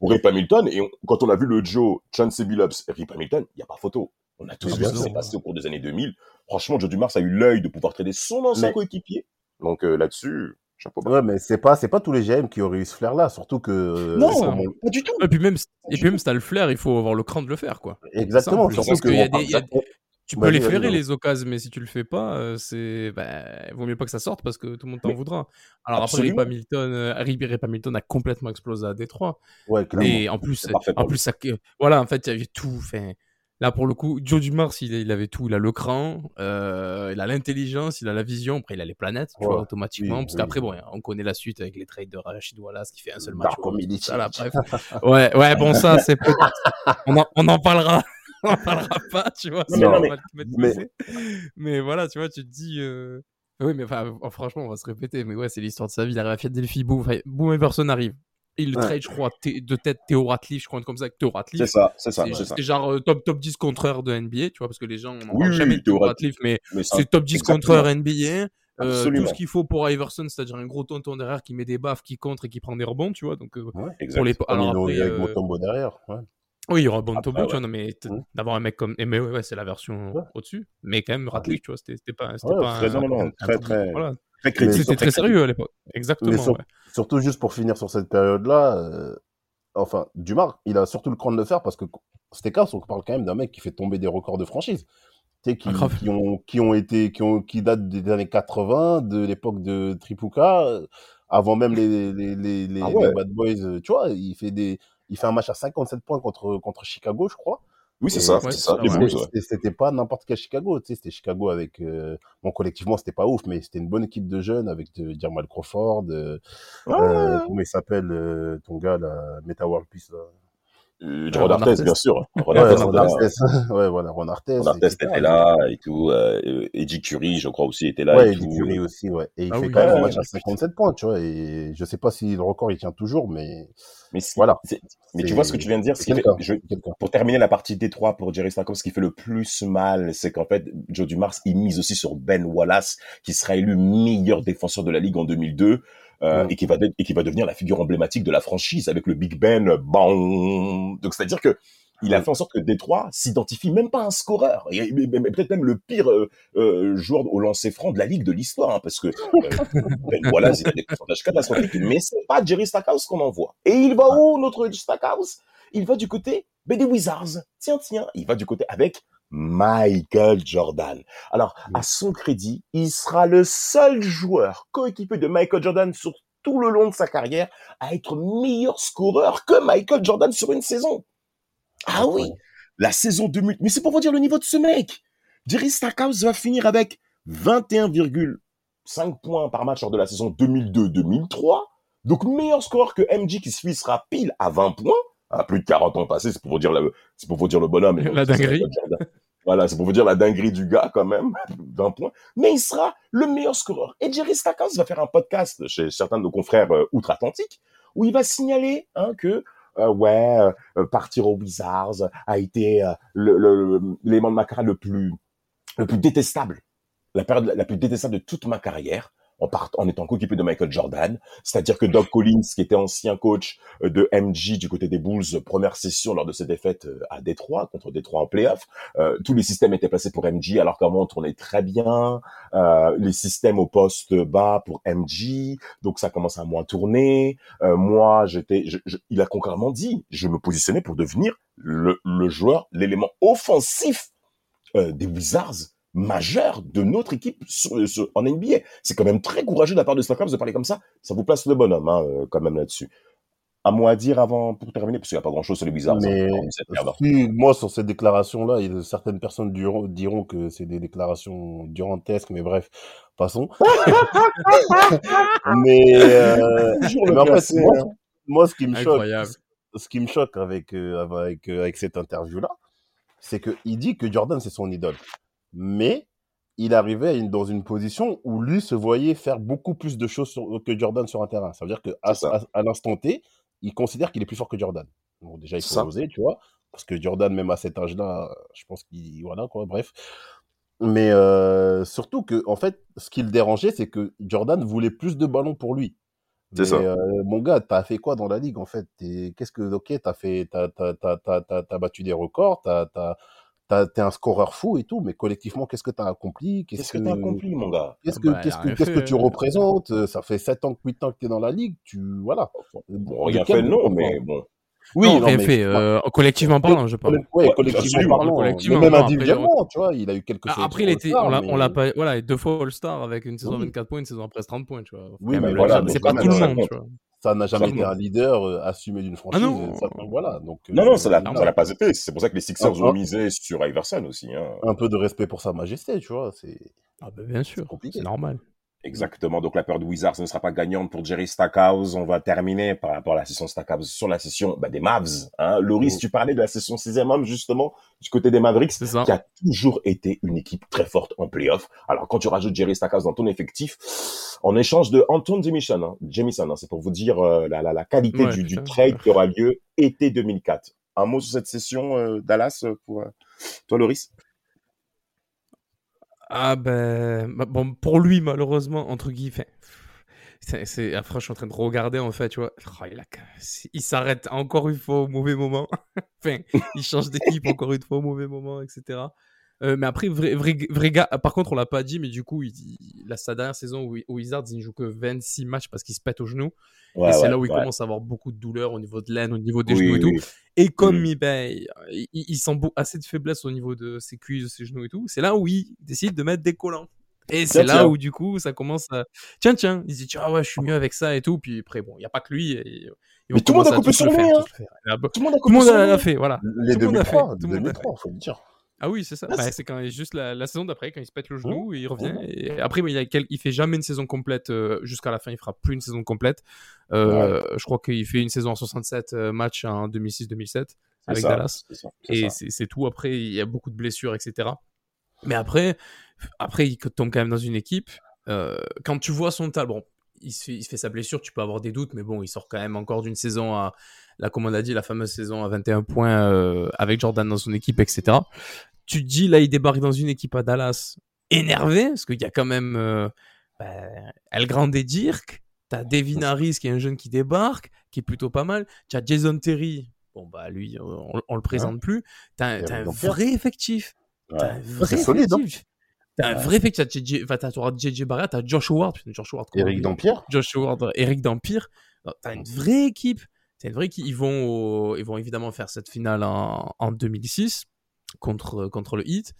pour- Rip Hamilton. Et on- quand on a vu le Joe, Chauncey Billups Rip Hamilton, il n'y a pas photo. On a tous vu ce qui s'est passé au cours des années 2000. Franchement, Joe Dumars a eu l'œil de pouvoir trader son ancien Mais- coéquipier. Donc euh, là-dessus, chapeau bas. Ouais, mais c'est pas, c'est pas tous les GM qui auraient eu ce flair-là, surtout que. euh, non, comme pas du tout. Et puis même, et puis même si t'as le flair, il faut avoir le cran de le faire, quoi. Exactement, Simple. surtout Parce que. qu'il y a on des- il y a parle- Tu peux les flairer, les occasions, mais si tu le fais pas, euh, c'est. Bah, vaut mieux pas que ça sorte parce que tout le monde t'en Mais- voudra. Alors Absolument. après, Rip Hamilton, euh, Rip- Rip Hamilton a complètement explosé à Détroit. Ouais, clairement. Et en plus, en plus ça, voilà, en fait, il y avait tout. Enfin, là, pour le coup, Joe Dumars, il, il avait tout. Il a le cran, euh, il a l'intelligence, il a la vision. Après, il a les planètes, tu Ouais, vois, automatiquement. oui, parce oui. qu'après, bon, on connaît la suite avec les trades de Rachid Wallace qui fait un seul match. Ouais, ouais, bon, ça, c'est. On en, on en parlera. On en parlera pas, tu vois. Non, mais mais- mais voilà, tu vois, tu te dis. euh, Oui, mais enfin, euh, franchement, on va se répéter. Mais ouais, c'est l'histoire de sa vie. Il arrive à Philadelphie, boum, boum, Everson arrive. Il le Ouais. trade, je crois, de tête Théo Ratliff, je crois, comme ça, Théo Ratliff. C'est ça, c'est ça, C'est- genre euh, top, top 10 contreur de NBA, tu vois, parce que les gens, on en Oui, parle jamais de Théo Ratliff, mais c'est top 10 exactement. contreur NBA. euh, tout ce qu'il faut pour Iverson, c'est-à-dire un gros tonton derrière qui met des baffes, qui contre et qui prend des rebonds, tu vois. Donc, euh, Ouais, pour les. Alors après, avec euh, Motombo derrière. Ouais. oui, il y aura Bon Après, Tobo, tu ouais. vois, non, mais t- Mm. d'avoir un mec comme. eh, Mais ouais, ouais, c'est la version Ouais. au-dessus. Mais quand même, Ratliff, tu vois, c'était pas, c'était Ouais, pas très- un. non, non, un- très, très- Voilà. Très critique. C'était très sérieux à l'époque. Exactement. Mais sur- ouais. Surtout juste pour finir sur cette période-là, euh, enfin, Dumar, il a surtout le cran de le faire parce que c'était cas, on parle quand même d'un mec qui fait tomber des records de franchise. Tu sais, qui, Ah, grave. qui ont, qui ont été, qui ont, qui datent des années 80, de l'époque de Tripuka, euh, avant même les, les, les, les, Ah ouais. les Bad Boys, euh, tu vois, il fait des, il fait un match à 57 points contre, contre Chicago, je crois. Oui, c'est ça, Ouais, C'était- ouais. c'était- C'était pas n'importe quel Chicago, tu sais, c'était Chicago avec, euh, bon, collectivement, c'était pas ouf, mais c'était une bonne équipe de jeunes avec de, Jamal Crawford, euh, euh, comment il s'appelle, euh, ton gars, là, Meta World Peace, là. Euh, Euh, Ron Ron Artest, Artest. bien sûr. Ron Ouais, Artest Ron était là. Artest. ouais, voilà, Ron Artest. Ron Artest était là et tout. euh, Eddie Curry, je crois aussi, était là. Ouais, et Eddie tout. Curry aussi, ouais. Et il Ah fait oui, quand même un match à 57 points, tu vois, et je sais pas si le record il tient toujours, mais Mais, Voilà. c'est- mais tu vois ce que tu viens de dire, ce c'est qui fait- je- pour terminer la partie Détroit pour Jerry Stackhouse, ce qui fait le plus mal, c'est qu'en fait, Joe Dumars, il mise aussi sur Ben Wallace, qui sera élu meilleur défenseur de la ligue en 2002, euh, et qui va et qui va devenir la figure emblématique de la franchise avec le Big Ben. Bon, donc c'est-à-dire que il a fait en sorte que Détroit s'identifie même pas à un scoreur, et, et- et- et peut-être même le pire euh, euh, joueur au lancer franc de la ligue de l'histoire, hein, parce que euh, Ben Wallace, il a des pourcentages catastrophiques, mais c'est pas Jerry Stackhouse qu'on envoie. Et il va où notre Stackhouse? Il va du côté ben, des Wizards. Tiens, tiens, il va du côté avec Michael Jordan. Alors, à son crédit, il sera le seul joueur coéquipé de Michael Jordan sur tout le long de sa carrière à être meilleur scoreur que Michael Jordan sur une saison. Ah oui, la saison 2000. Mais c'est pour vous dire le niveau de ce mec. Jerry Stackhouse va finir avec 21,5 points par match lors de la saison 2002-2003. Donc meilleur scoreur que MJ qui se sera pile à 20 points. À plus de 40 ans passés, c'est pour vous dire le, c'est pour vous dire le bonhomme. La dinguerie. Voilà, c'est pour vous dire la dinguerie du gars quand même, 20 points. Mais il sera le meilleur scoreur. Et Jerry Stackhouse va faire un podcast chez certains de nos confrères euh, outre-Atlantique où il va signaler hein, que euh, ouais, euh, partir aux Wizards a été l'élément de ma carrière le plus le plus détestable, la période la plus détestable de toute ma carrière. En, part, en étant coéquipé de Michael Jordan, c'est-à-dire que Doc Collins, qui était ancien coach euh, de MJ du côté des Bulls, première session lors de ses défaites euh, à Détroit contre Détroit en playoff, euh, tous les systèmes étaient placés pour MJ, alors qu'avant on tournait très bien, euh, les systèmes au poste bas pour MJ, donc ça commence à moins tourner. Euh, moi, j'étais, je- je- il a concrètement dit, je me positionnais pour devenir le, le joueur, l'élément offensif euh, des Wizards majeur de notre équipe sur- sur- en NBA. C'est quand même très courageux de la part de Stockholm de parler comme ça. Ça vous place le bonhomme, hein, euh, quand même là-dessus. À moi à dire avant, pour terminer, parce qu'il n'y a pas grand-chose sur les Wizards. Mais hein, cette si, moi, sur ces déclarations-là, il y a certaines personnes diront, diront que c'est des déclarations durantesques, mais bref, passons. mais, euh, Toujours le mais en fait, placer, moi, hein. moi, ce qui me choque, Incroyable. ce qui me choque avec, euh, avec, euh, avec cette interview-là, c'est qu'il dit que Jordan, c'est son idole. Mais il arrivait une- dans une position où lui se voyait faire beaucoup plus de choses sur- que Jordan sur un terrain. Ça veut dire qu'à à, à l'instant T, il considère qu'il est plus fort que Jordan. Bon, déjà, il faut oser, tu vois. Parce que Jordan, même à cet âge-là, je pense qu'il. Voilà, quoi, bref. Mais euh, surtout que, en fait, ce qui le dérangeait, c'est que Jordan voulait plus de ballons pour lui. C'est Mais, ça. euh, mon gars, t'as fait quoi dans la ligue en fait? T'es- Qu'est-ce que ok, t'as fait, t'as, t'as, t'as, t'as, battu des records, t'as- t'es un scoreur fou et tout, mais collectivement, qu'est-ce que t'as accompli? Qu'est-ce que t'as accompli, mon gars? Qu'est-ce que, Bah, il a qu'est-ce que, qu'est-ce que fait, tu hein. représentes? Ça fait 7 ans, 8 ans que t'es dans la ligue, tu voilà. Bon, De rien fait, non, mais bon. Oui, non, non, mais fait. euh, collectivement parlant, je parle. Ouais, collectivement absolument, parlant. collectivement, mais même après, individuellement, tu vois, il a eu quelques Ah, Après, il était, on l'a, mais- pas, voilà, deux fois All-Star avec une saison Oui. 24 points, une saison presque 30 points, tu vois. Oui, quand mais voilà, c'est pas tout le monde, tu vois. Ça n'a jamais été un leader euh, assumé d'une franchise. non. ça- voilà, donc Non, euh, non, ça l'a clairement. ça l'a pas été. C'est pour ça que les Sixers Ah, ont ah. misé sur Iverson aussi. Hein. un peu de respect pour sa majesté, tu vois. C'est Ah, bah, bien sûr, compliqué. c'est normal. Exactement. Donc la peur de Wizards ne sera pas gagnante pour Jerry Stackhouse. On va terminer par rapport à la session Stackhouse sur la session bah, des Mavs. Hein. Loris, Mm. tu parlais de la session sixième homme justement du côté des Mavericks, C'est ça. qui a toujours été une équipe très forte en playoff. Alors quand tu rajoutes Jerry Stackhouse dans ton effectif, en échange de Anton Jamison, hein, Jamison, hein, c'est pour vous dire euh, la, la, la qualité Ouais, du, du trade qui aura lieu été 2004. Un mot sur cette session euh, Dallas euh, pour euh, toi, Loris? Ah ben, bah, bon, pour lui, malheureusement, entre guillemets, c'est, après, je suis en train de regarder, en fait, tu vois, Oh, il, il s'arrête encore une fois au mauvais moment. enfin, il change d'équipe encore une fois au mauvais moment, etc. Euh, mais après, vrai, vrai, vrai gars, par contre, on l'a pas dit, mais du coup, il, sa dernière saison où, où Wizards, il ne joue que 26 matchs parce qu'il se pète au genou. Ouais, et c'est ouais, là où il ouais. commence à avoir beaucoup de douleurs au niveau de l'aine, au niveau des Oui, genoux et oui, tout. Et comme Mm. il, ben, il, il- sent assez de faiblesse au niveau de ses cuisses, de ses genoux et tout, c'est là où il décide de mettre des collants. Et c'est là tiens. où du coup ça commence à. Tiens, tiens, il se dit, tiens, ah ouais, je suis mieux avec ça et tout. Puis après, bon, il n'y a pas que lui. et- Mais tout le monde a coupé sur lui, hein. là, bah, Tout le monde a fait, voilà. Les Tout le monde a fait, 2003, tout le monde a 2003, faut le dire. Ah oui, c'est ça. Ah, Bah, c'est- quand juste la, la saison d'après, quand il se pète le Mmh. genou, il revient. Et après, bah, il, a quel- il fait jamais une saison complète euh, jusqu'à la fin. Il fera plus une saison complète. Euh, Je crois qu'il fait une saison en 67 euh, matchs en 2006-2007 C'est avec ça, Dallas. ça, Et c'est tout. Après, il y a beaucoup de blessures, etc. Mais après, après il tombe quand même dans une équipe. euh, quand tu vois son talent, bon, il se, fait, il se fait sa blessure, tu peux avoir des doutes, mais bon, il sort quand même encore d'une saison à, là, comme on a dit, la fameuse saison à 21 points euh, avec Jordan dans son équipe, etc. Tu te dis, là, il débarque dans une équipe à Dallas énervé, parce qu'il y a quand même euh, ben, El Grande et Dirk, t'as Devin Harris qui est un jeune qui débarque, qui est plutôt pas mal, tu as Jason Terry, bon, bah lui, on, on le présente plus, t'as t'as un vrai effectif. Ouais. T'as un vrai solide, hein. effectif. T'as un vrai effectif. T'as JJ enfin, t'as- JJ Barrett, t'as Josh Howard. putain, Josh Howard. Eric Dampierre Josh Howard, Eric Dampire. Non, T'as une vraie équipe. Équipe. Ils vont, au- ils vont évidemment faire cette finale en, en 2006 contre, contre le Heat.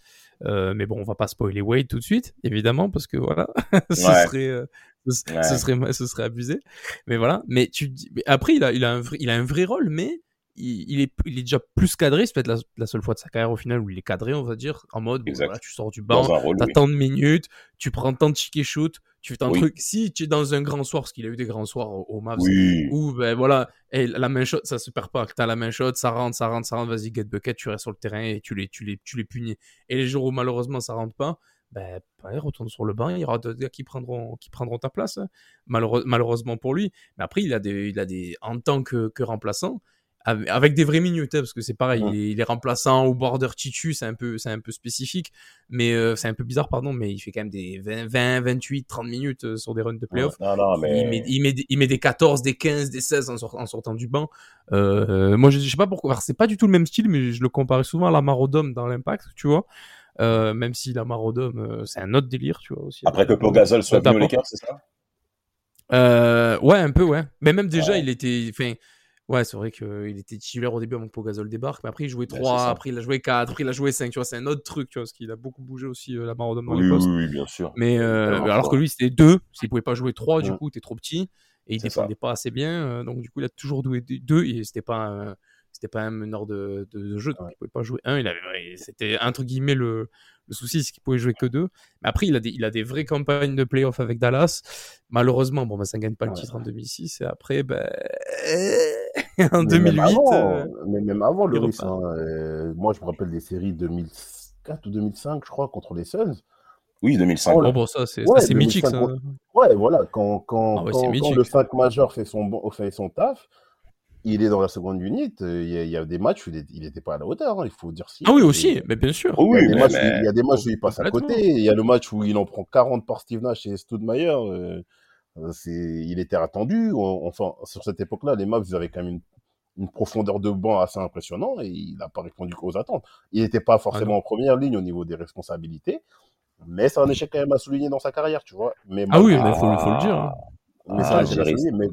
Euh, mais bon, on va pas spoiler Wade tout de suite, évidemment, parce que voilà, ce, Ouais. serait, euh, ce, Ouais. ce serait, ce serait abusé. Mais voilà. Mais tu mais après, il a, il a un vrai, il a un vrai rôle, mais il, il est, il est déjà plus cadré. C'est peut-être la, la seule fois de sa carrière au final où il est cadré, on va dire, en mode, bon, voilà, tu sors du banc, T'as oui. tant de minutes, tu prends tant de chic shoot, tu fais tant de Oui. trucs. Si tu es dans un grand soir, parce qu'il a eu des grands soirs au, au Mavs, Oui. où ben voilà, et la main shot, ça se perd pas. T'as la main shot, ça rentre, ça rentre, ça rentre, vas-y, get bucket, tu restes sur le terrain et tu les, tu les, tu les punis. Et les jours où malheureusement ça rentre pas, ben, retourne sur le banc, il y aura d'autres gars qui prendront, qui prendront ta place, hein. Malheureux- malheureusement pour lui. Mais après, il a des, il a des, en tant que, que remplaçant, avec des vraies minutes, hein, parce que c'est pareil, il, est, il est remplaçant ou border titu, c'est un peu, c'est un peu spécifique, mais euh, c'est un peu bizarre, pardon, mais il fait quand même des 20, 20 28, 30 minutes euh, sur des runs de playoff. Non, non, mais. Il, met, il, met, des- il met des 14, des 15, des 16 en, sort- en sortant du banc. Euh, moi, je, je sais pas pourquoi. C'est pas du tout le même style, mais je le comparais souvent à la Marodome dans l'impact, tu vois. Même si la Marodome, c'est un autre délire, tu vois aussi. Après que Pogazol soit venu. Lakers, c'est ça? Ouais, un peu, ouais. Mais même déjà, Ouais. il était. Enfin, ouais, c'est vrai qu'il était titulaire au début avant que Pogazol débarque, mais après, il jouait Ouais, 3, c'est ça. après, il a joué 4, après, il a joué 5, tu vois. C'est un autre truc, tu vois, parce qu'il a beaucoup bougé aussi, euh, la Marodome dans oui, les postes. oui, oui, bien sûr. Mais euh, Alors, alors que lui, c'était 2. S'il pouvait pas jouer 3, du coup, t'es trop petit. Et il défendait pas assez bien. euh, donc, du coup, il a toujours joué 2. Et c'était pas. C'était pas un meneur de, de, de jeu, donc Ouais. il pouvait pas jouer un. Il avait, c'était entre guillemets le, le souci, c'est qu'il pouvait jouer que deux. Mais après, il a des, il a des vraies campagnes de playoff avec Dallas. Malheureusement, bon, bah, ça gagne pas le titre en 2006. Et après, ben, en Mais 2008. Même avant, euh, mais même avant le risque. hein, euh, moi, je me rappelle des séries 2004 ou 2005, je crois, contre les Suns. Oui, 2005. Oh, Bon, bon, ça, c'est Ouais, mythique, 2005, ça. Ouais, voilà, quand, quand, Ah ouais, quand, le 5 majeur fait son, bon- fait son taf, il est dans la seconde unit. euh, Il y, a- il y a des matchs où il n'était pas à la hauteur, hein, il faut dire si. Ah oui, Et- aussi, mais bien sûr. Oh Il y, a oui, des mais- matchs où, mais- il y a des matchs où il passe à côté. Il y a le match où il en prend 40 par Steve Nash et Stoudemire. Euh, c'est, il était attendu. On- enfin, sur cette époque-là, les Mavs ils avaient quand même une, une profondeur de banc assez impressionnante et il n'a pas répondu aux attentes. Il n'était pas forcément en première ligne au niveau des responsabilités, mais c'est un échec quand même à souligner dans sa carrière, tu vois. Mais Ah oui, mais faut, le- faut le dire. hein. mais Ah, ça, mais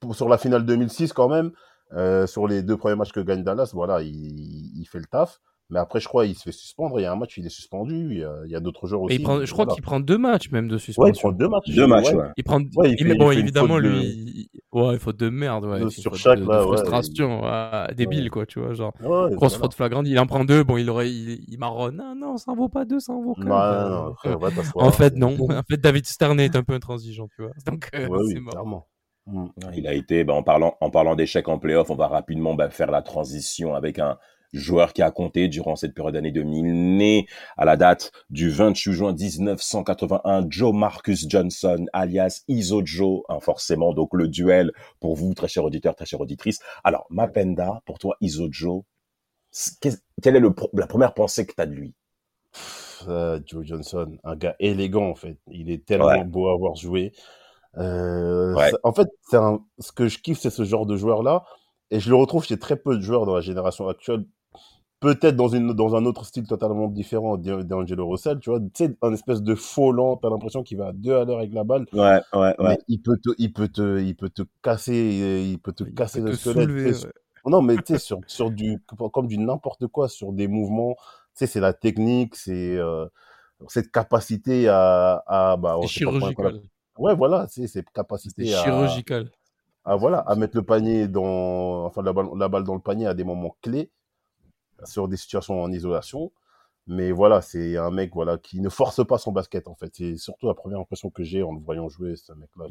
pour- sur la finale 2006, quand même, Euh, sur les deux premiers matchs que gagne Dallas, voilà, il, il fait le taf. Mais après, je crois, il se fait suspendre. Il y a un match, il est suspendu. Il y a, il y a d'autres joueurs Et aussi. il prend, je crois Voilà. qu'il prend deux matchs même de Ouais, suspension. il prend deux matchs. Deux matchs, ouais. Il prend. Ouais, il il- fait- mais il bon, évidemment, de- lui. il- Ouais, faute de merde, ouais. De- c'est une sur chaque, de, là, de ouais, frustration, ouais, débile, quoi, tu vois. Genre, Ouais, grosse voilà. faute flagrante. Il en prend deux. Bon, il aurait, il, il marronne. Non, non, ça en vaut pas deux, ça en vaut qu'un. non, Euh, frère, va en fait, non. En fait, David Stern est un peu intransigeant, tu vois. Donc, euh, Ouais, c'est oui, mort. clairement. Mm. Il a été, ben, en parlant, en parlant d'échecs en playoff, on va rapidement faire la transition avec un joueur qui a compté durant cette période d'année 2000, né à la date du 28 juin 1981, Joe Marcus Johnson, alias Iso Joe, hein, forcément, donc le duel pour vous, très cher auditeur, très chère auditrice. Alors, Mapenda, pour toi, Iso Joe, quelle est le, la première pensée que tu as de lui? Euh, Joe Johnson, un gars élégant en fait. Il est tellement Ouais. beau à voir jouer. Euh, Ouais. En fait, c'est un... ce que je kiffe, c'est ce genre de joueur-là. Et je le retrouve chez très peu de joueurs dans la génération actuelle. Peut-être dans, une... dans un autre style totalement différent d'A- d'Angelo Russell, tu vois. Tu sais, un espèce de faux lent, t'as l'impression qu'il va à deux à l'heure avec la balle. Ouais, ouais, Mais il peut te, il peut te, il peut te casser, il peut te Il casser peut le te squelette. soulever, ouais. non, mais tu sais, sur, sur du, comme du n'importe quoi, sur des mouvements, tu sais, c'est la technique, c'est euh, cette capacité à, à bah, C'est comment- chirurgical. Ouais, voilà, tu sais, cette C'est capacité à, chirurgical. à, voilà, à mettre le panier dans, enfin, la balle, la balle dans le panier à des moments clés, sur des situations en isolation. Mais voilà, c'est un mec, voilà, qui ne force pas son basket, en fait. C'est surtout la première impression que j'ai en le voyant jouer, ce mec-là.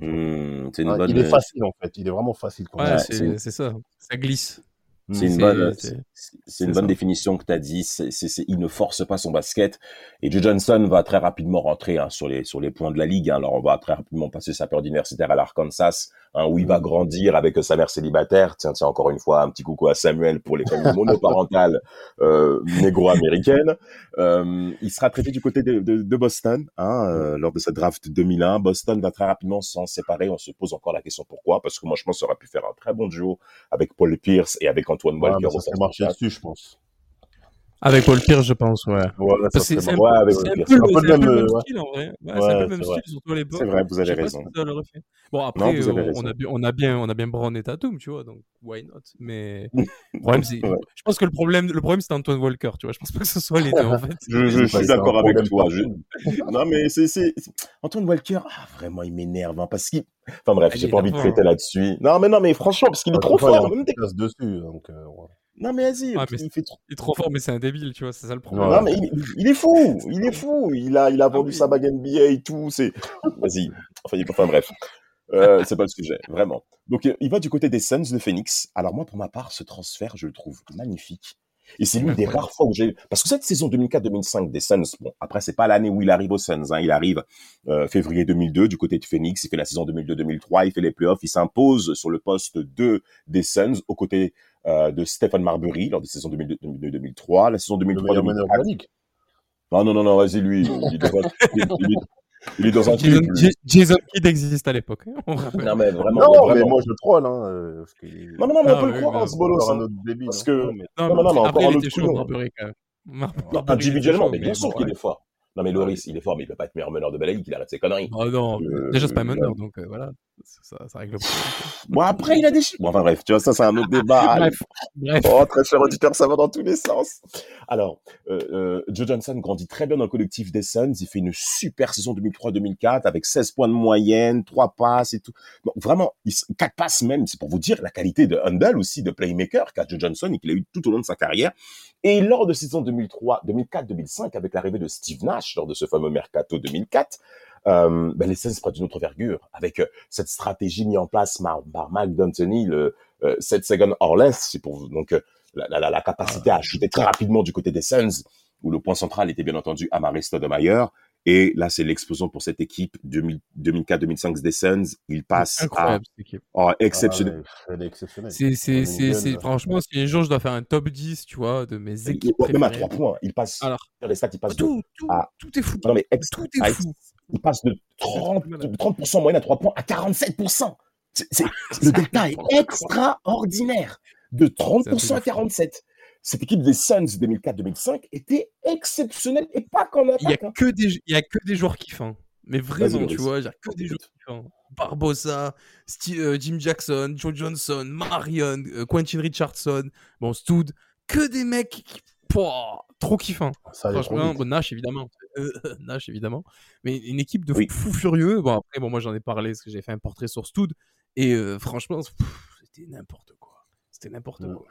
c'est Hein, bonne, Il est facile, en fait. Il est vraiment facile. quand Ouais, même. c'est ça. Ça glisse. C'est une C'est- bonne, c'est- c'est- c'est c'est une bonne ça. définition que tu as dit. C'est, c'est, c'est- il ne force pas son basket. Et Joe Johnson va très rapidement rentrer hein, sur les sur les points de la ligue. hein. Alors on va très rapidement passer sa période universitaire à l'Arkansas, hein, où il va grandir avec sa mère célibataire. Tiens, tiens, encore une fois, un petit coucou à Samuel pour les familles monoparentales euh, négro-américaines. Euh, il sera traité du côté de, de, de Boston hein, euh, lors de cette draft 2001. Boston va très rapidement s'en séparer. On se pose encore la question pourquoi, parce que moi je pense qu'il aurait pu faire un très bon duo avec Paul Pierce et avec Antoine Ouais, Walker. ça centre marché dessus, je pense. Avec Paul Pierce, je pense, ouais. Voilà, C'est un. Ouais, avec peu le, Un peu c'est un le peu le même, même euh, style en vrai. Ouais, c'est un peu le même vrai. style, surtout à l'époque. C'est vrai, vous avez raison. si ça. Bon, après, avez on, a, bu- on, a bien, on a bien Brown et Tatum, tu vois, donc why not? Mais le problème, c'est. Ouais. Je pense que le problème, le problème c'est Antoine Walker, tu vois. Je pense pas que ce soit les deux, en fait. Je, je suis d'accord avec toi. Je... Non, mais c'est, Antoine Walker, ah, vraiment, il m'énerve, hein, parce qu'il, enfin bref, Ah, j'ai il pas envie de traiter là-dessus. Non, mais non, mais franchement, parce qu'il est trop il fort. dès- passe dessus. Donc, euh. Non, mais vas-y, il fait est trop fort, mais c'est un débile, tu vois. C'est ça le problème. Non, mais il, il est fou, il est fou. Il a, il a vendu oui. sa bague NBA et tout. C'est, vas-y. Enfin bref. Euh, c'est pas le sujet, vraiment. Donc, euh, il va du côté des Suns de Phoenix. Alors, moi, pour ma part, ce transfert, je le trouve magnifique. Et c'est l'une des rares fois où j'ai, parce que cette saison 2004-2005 des Suns, bon, après, c'est pas l'année où il arrive aux Suns, hein. Il arrive, euh, février 2002 du côté de Phoenix. Il fait la saison 2002-2003. Il fait les playoffs. Il s'impose sur le poste 2 des Suns aux côtés euh, de Stephen Marbury lors des saisons 2002-2003. La saison Le meilleur meneur de 2003-2004. la ligue. Non, non, non, non, vas-y, lui, il il il est dans un Jason, Jason Kidd existe à l'époque, hein. Non, mais vraiment, Non, mais moi, je troll. Hein, euh, parce Non, mais non, mais Ah, on peut le croire, hein, ce bolos. hein. un autre débile. Parce hein. que- Non, mais- Non, Non, encore il un était autre chaud, coup, hein. Individuellement, mais bien sûr qu'il est fort. Non, mais Loris, il est fort, mais il peut pas être meilleur meneur de balaye, qu'il arrête ses conneries. Ah non, Euh, déjà c'est pas un meneur, euh, donc euh, voilà, ça, ça règle le problème. Bon, après, il a des chi- Bon, enfin, bref, tu vois, ça, c'est un autre débat. Bref, bref. Oh, très cher auditeur, ça va dans tous les sens. Alors, euh, euh, Joe Johnson grandit très bien dans le collectif des Suns. Il fait une super saison 2003-2004 avec 16 points de moyenne, 3 passes et tout. Donc, vraiment, il, s- 4 passes même, c'est pour vous dire la qualité de handle aussi, de playmaker qu'a Joe Johnson et qu'il a eu tout au long de sa carrière. Et lors de saison 2003, 2004-2005, avec l'arrivée de Steve Nash, lors de ce fameux mercato 2004, euh, ben les Suns prennent une autre envergure avec euh, cette stratégie mise en place par, par Mike D'Antoni, le euh, 7 seconds or less, c'est pour vous. Donc, euh, la, la, la capacité à chuter très rapidement du côté des Suns, où le point central était bien entendu Amari Stoudemire. Et là, c'est l'explosion pour cette équipe 2000 2004-2005 des Suns. Il passe Incroyable cette équipe. à oh, exceptionnel. Ah. C'est, jeune, franchement, si un jour je dois faire un top 10, tu vois, de mes équipes même à préférées. 3 points, il passe Alors, sur les stats, il passe de, tout, tout, Ah. tout est fou. non mais ex- Tout est fou. Il passe de 30, de 30% moyenne à 3 points à 47%. C'est, c'est- le delta est extraordinaire. De 30% à 47. Cette équipe des Suns 2004-2005 était exceptionnelle et pas qu'en Il y a attaque. hein. que des, il y a que des joueurs kiffants. Mais vraiment, tu vois, genre que des joueurs kiffants. Barbosa, Sti- euh, Jim Jackson, Joe Johnson, Marion, euh, Quentin Richardson, bon, Stoud, que des mecs qui- Pouah, trop. Ça trop Franchement, bon, Nash évidemment, Euh, Nash évidemment, mais une équipe de Oui. fous furieux. Bon après, bon moi j'en ai parlé parce que j'ai fait un portrait sur Stoud et euh, franchement, c'était n'importe quoi. C'était n'importe quoi.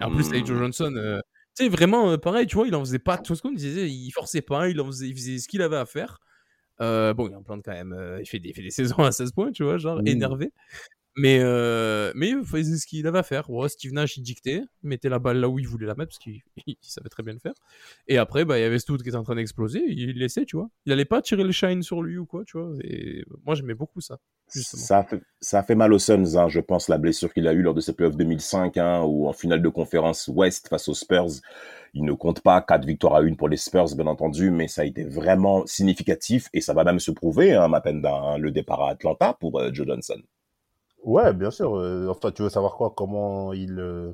Et en plus, avec Joe Johnson, euh, tu sais vraiment euh, pareil, tu vois, il en faisait pas tout ce qu'on disait, il forçait pas, il en faisait, il faisait ce qu'il avait à faire. Euh, bon, il en plante quand même, il fait des, il fait des saisons à 16 points, tu vois, genre Mm. énervé. Mais, euh, mais il faisait ce qu'il avait à faire. Ouais, Steve Nash, il dictait, mettait la balle là où il voulait la mettre parce qu'il il savait très bien le faire. Et après, bah, il y avait Stout qui était en train d'exploser, il laissait, tu vois. Il allait pas tirer le shine sur lui ou quoi, tu vois. Moi, j'aimais beaucoup ça. Ça a, fait, ça fait mal aux Suns, hein, je pense, la blessure qu'il a eue lors de ses playoffs 2005, hein, où en finale de conférence Ouest face aux Spurs, il ne compte pas quatre victoires à une pour les Spurs, bien entendu, mais ça a été vraiment significatif et ça va même se prouver, hein, Mapenda, hein, le départ à Atlanta pour euh, Joe Johnson. Ouais, bien sûr. euh, enfin, tu veux savoir quoi Comment il, euh,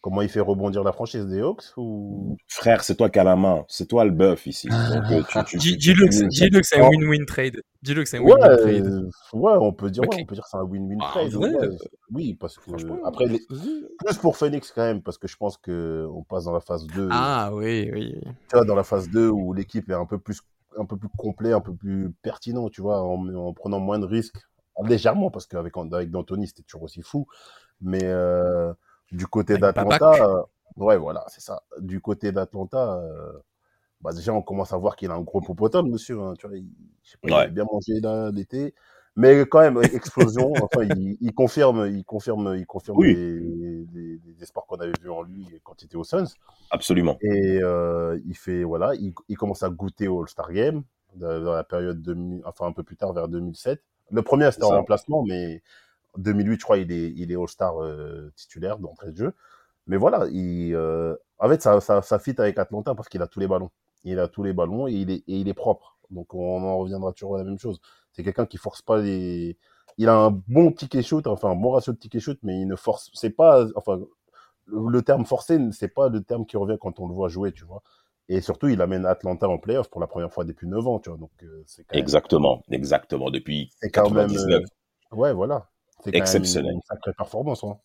comment il fait rebondir la franchise des Hawks ou... Frère, c'est toi qui as la main, c'est toi le bœuf ici. Donc, euh, tu- tu- Dis- tu- Dis-le que c'est- dis-le que c'est un win-win trade. Dis-le que c'est un Ouais, win-win trade. euh, ouais, on peut dire, Ok. ouais, on peut dire que c'est un win-win Ah, en trade. vrai, ouais, euh, oui, parce que Franchement, après, les- plus pour Phoenix quand même, parce que je pense que on passe dans la phase 2. Ah oui, oui. tu vois, dans la phase 2 où l'équipe est un peu plus un peu plus complet, un peu plus pertinent, tu vois, en, en prenant moins de risques, légèrement, parce qu'avec avec D'Antoni, c'était toujours aussi fou. Mais euh, du côté d'Atlanta, euh, ouais, voilà, c'est ça. Du côté d'Atlanta, euh, bah déjà, on commence à voir qu'il a un gros popotin, le monsieur. hein, tu vois, il, je sais pas, il a bien mangé l'été. Mais quand même, explosion. enfin, il, il confirme, il confirme, il confirme Oui. les, les- les espoirs qu'on avait vus en lui quand il était au Suns. Absolument. Et euh, il fait voilà, il, il commence à goûter au All-Star Game dans la période 2000, enfin un peu plus tard vers 2007. Le premier c'était en remplacement, mais 2008 je crois il est il est All-Star euh, titulaire d'entrée de jeu. Mais voilà, il euh, en fait ça ça, ça fit avec Atlanta parce qu'il a tous les ballons. Il a tous les ballons et il est et il est propre. Donc on en reviendra toujours à la même chose. C'est quelqu'un qui force pas les il a un bon ticket shoot, enfin un bon ratio de ticket shoot, mais il ne force. C'est pas, enfin, le, le terme forcé, c'est pas le terme qui revient quand on le voit jouer, tu vois. Et surtout, il amène Atlanta en playoff pour la première fois depuis 9 ans, tu vois. Donc, euh, c'est quand même, Exactement, exactement. Depuis c'est quand même, 99. euh, ouais, voilà. C'est quand même Exceptionnel. une sacrée performance, hein.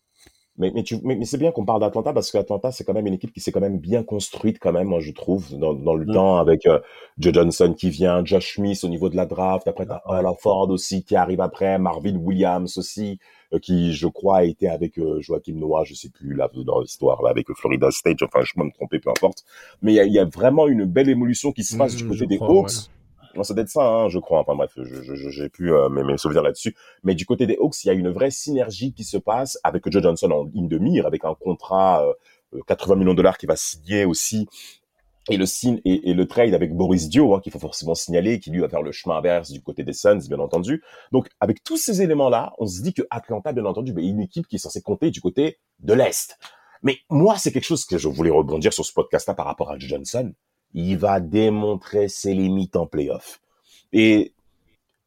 Mais, mais, tu- mais, mais c'est bien qu'on parle d'Atlanta parce qu'Atlanta, c'est quand même une équipe qui s'est quand même bien construite quand même, moi je trouve, dans, dans le Mm. temps avec euh, Joe Johnson qui vient, Josh Smith au niveau de la draft, après t'as Ouais. Al Ford aussi qui arrive après, Marvin Williams aussi, euh, qui je crois a été avec euh, Joachim Noah, je sais plus là dans l'histoire là avec euh, Florida State, enfin je peux me tromper, peu importe. Mais il y a, y a vraiment une belle évolution qui se passe du Mm, côté des Hawks. ouais. Non, c'est d'être ça, je crois. Enfin bref, j'ai plus euh, mes, mes souvenirs là-dessus. Mais du côté des Hawks, il y a une vraie synergie qui se passe avec Joe Johnson en ligne de mire, avec un contrat euh, 80 millions de dollars qui va signer aussi. Et le et, le trade avec Boris Dio, hein, qu'il faut forcément signaler, qui lui va faire le chemin inverse du côté des Suns, bien entendu. Donc, avec tous ces éléments-là, on se dit que Atlanta, bien entendu, ben, est une équipe qui est censée compter du côté de l'Est. Mais moi, c'est quelque chose que je voulais rebondir sur ce podcast-là par rapport à Joe Johnson. Il va démontrer ses limites en playoff. Et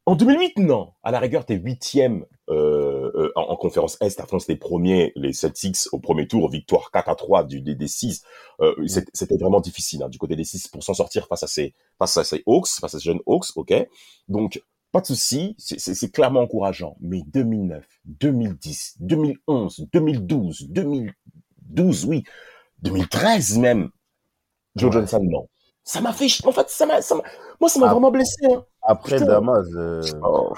en 2008, non. À la rigueur, t'es huitième euh, euh, en, en conférence Est, affrontes les premiers, les Celtics au premier tour, victoire 4 à 3 du, des, des 6. Euh, c'est- C'était vraiment difficile hein, du côté des 6 pour s'en sortir face à ces face à ces Hawks, face à ces jeunes Hawks, ok. Donc pas de souci, c'est- clairement encourageant. Mais 2009, 2010, 2011, 2012, 2012, oui, 2013 même, Joe Ouais. Johnson, non. Ça m'a fait, en fait, ça m'a, moi, ça m'a vraiment blessé. Hein. Après, Putain. Damas, euh, Oh.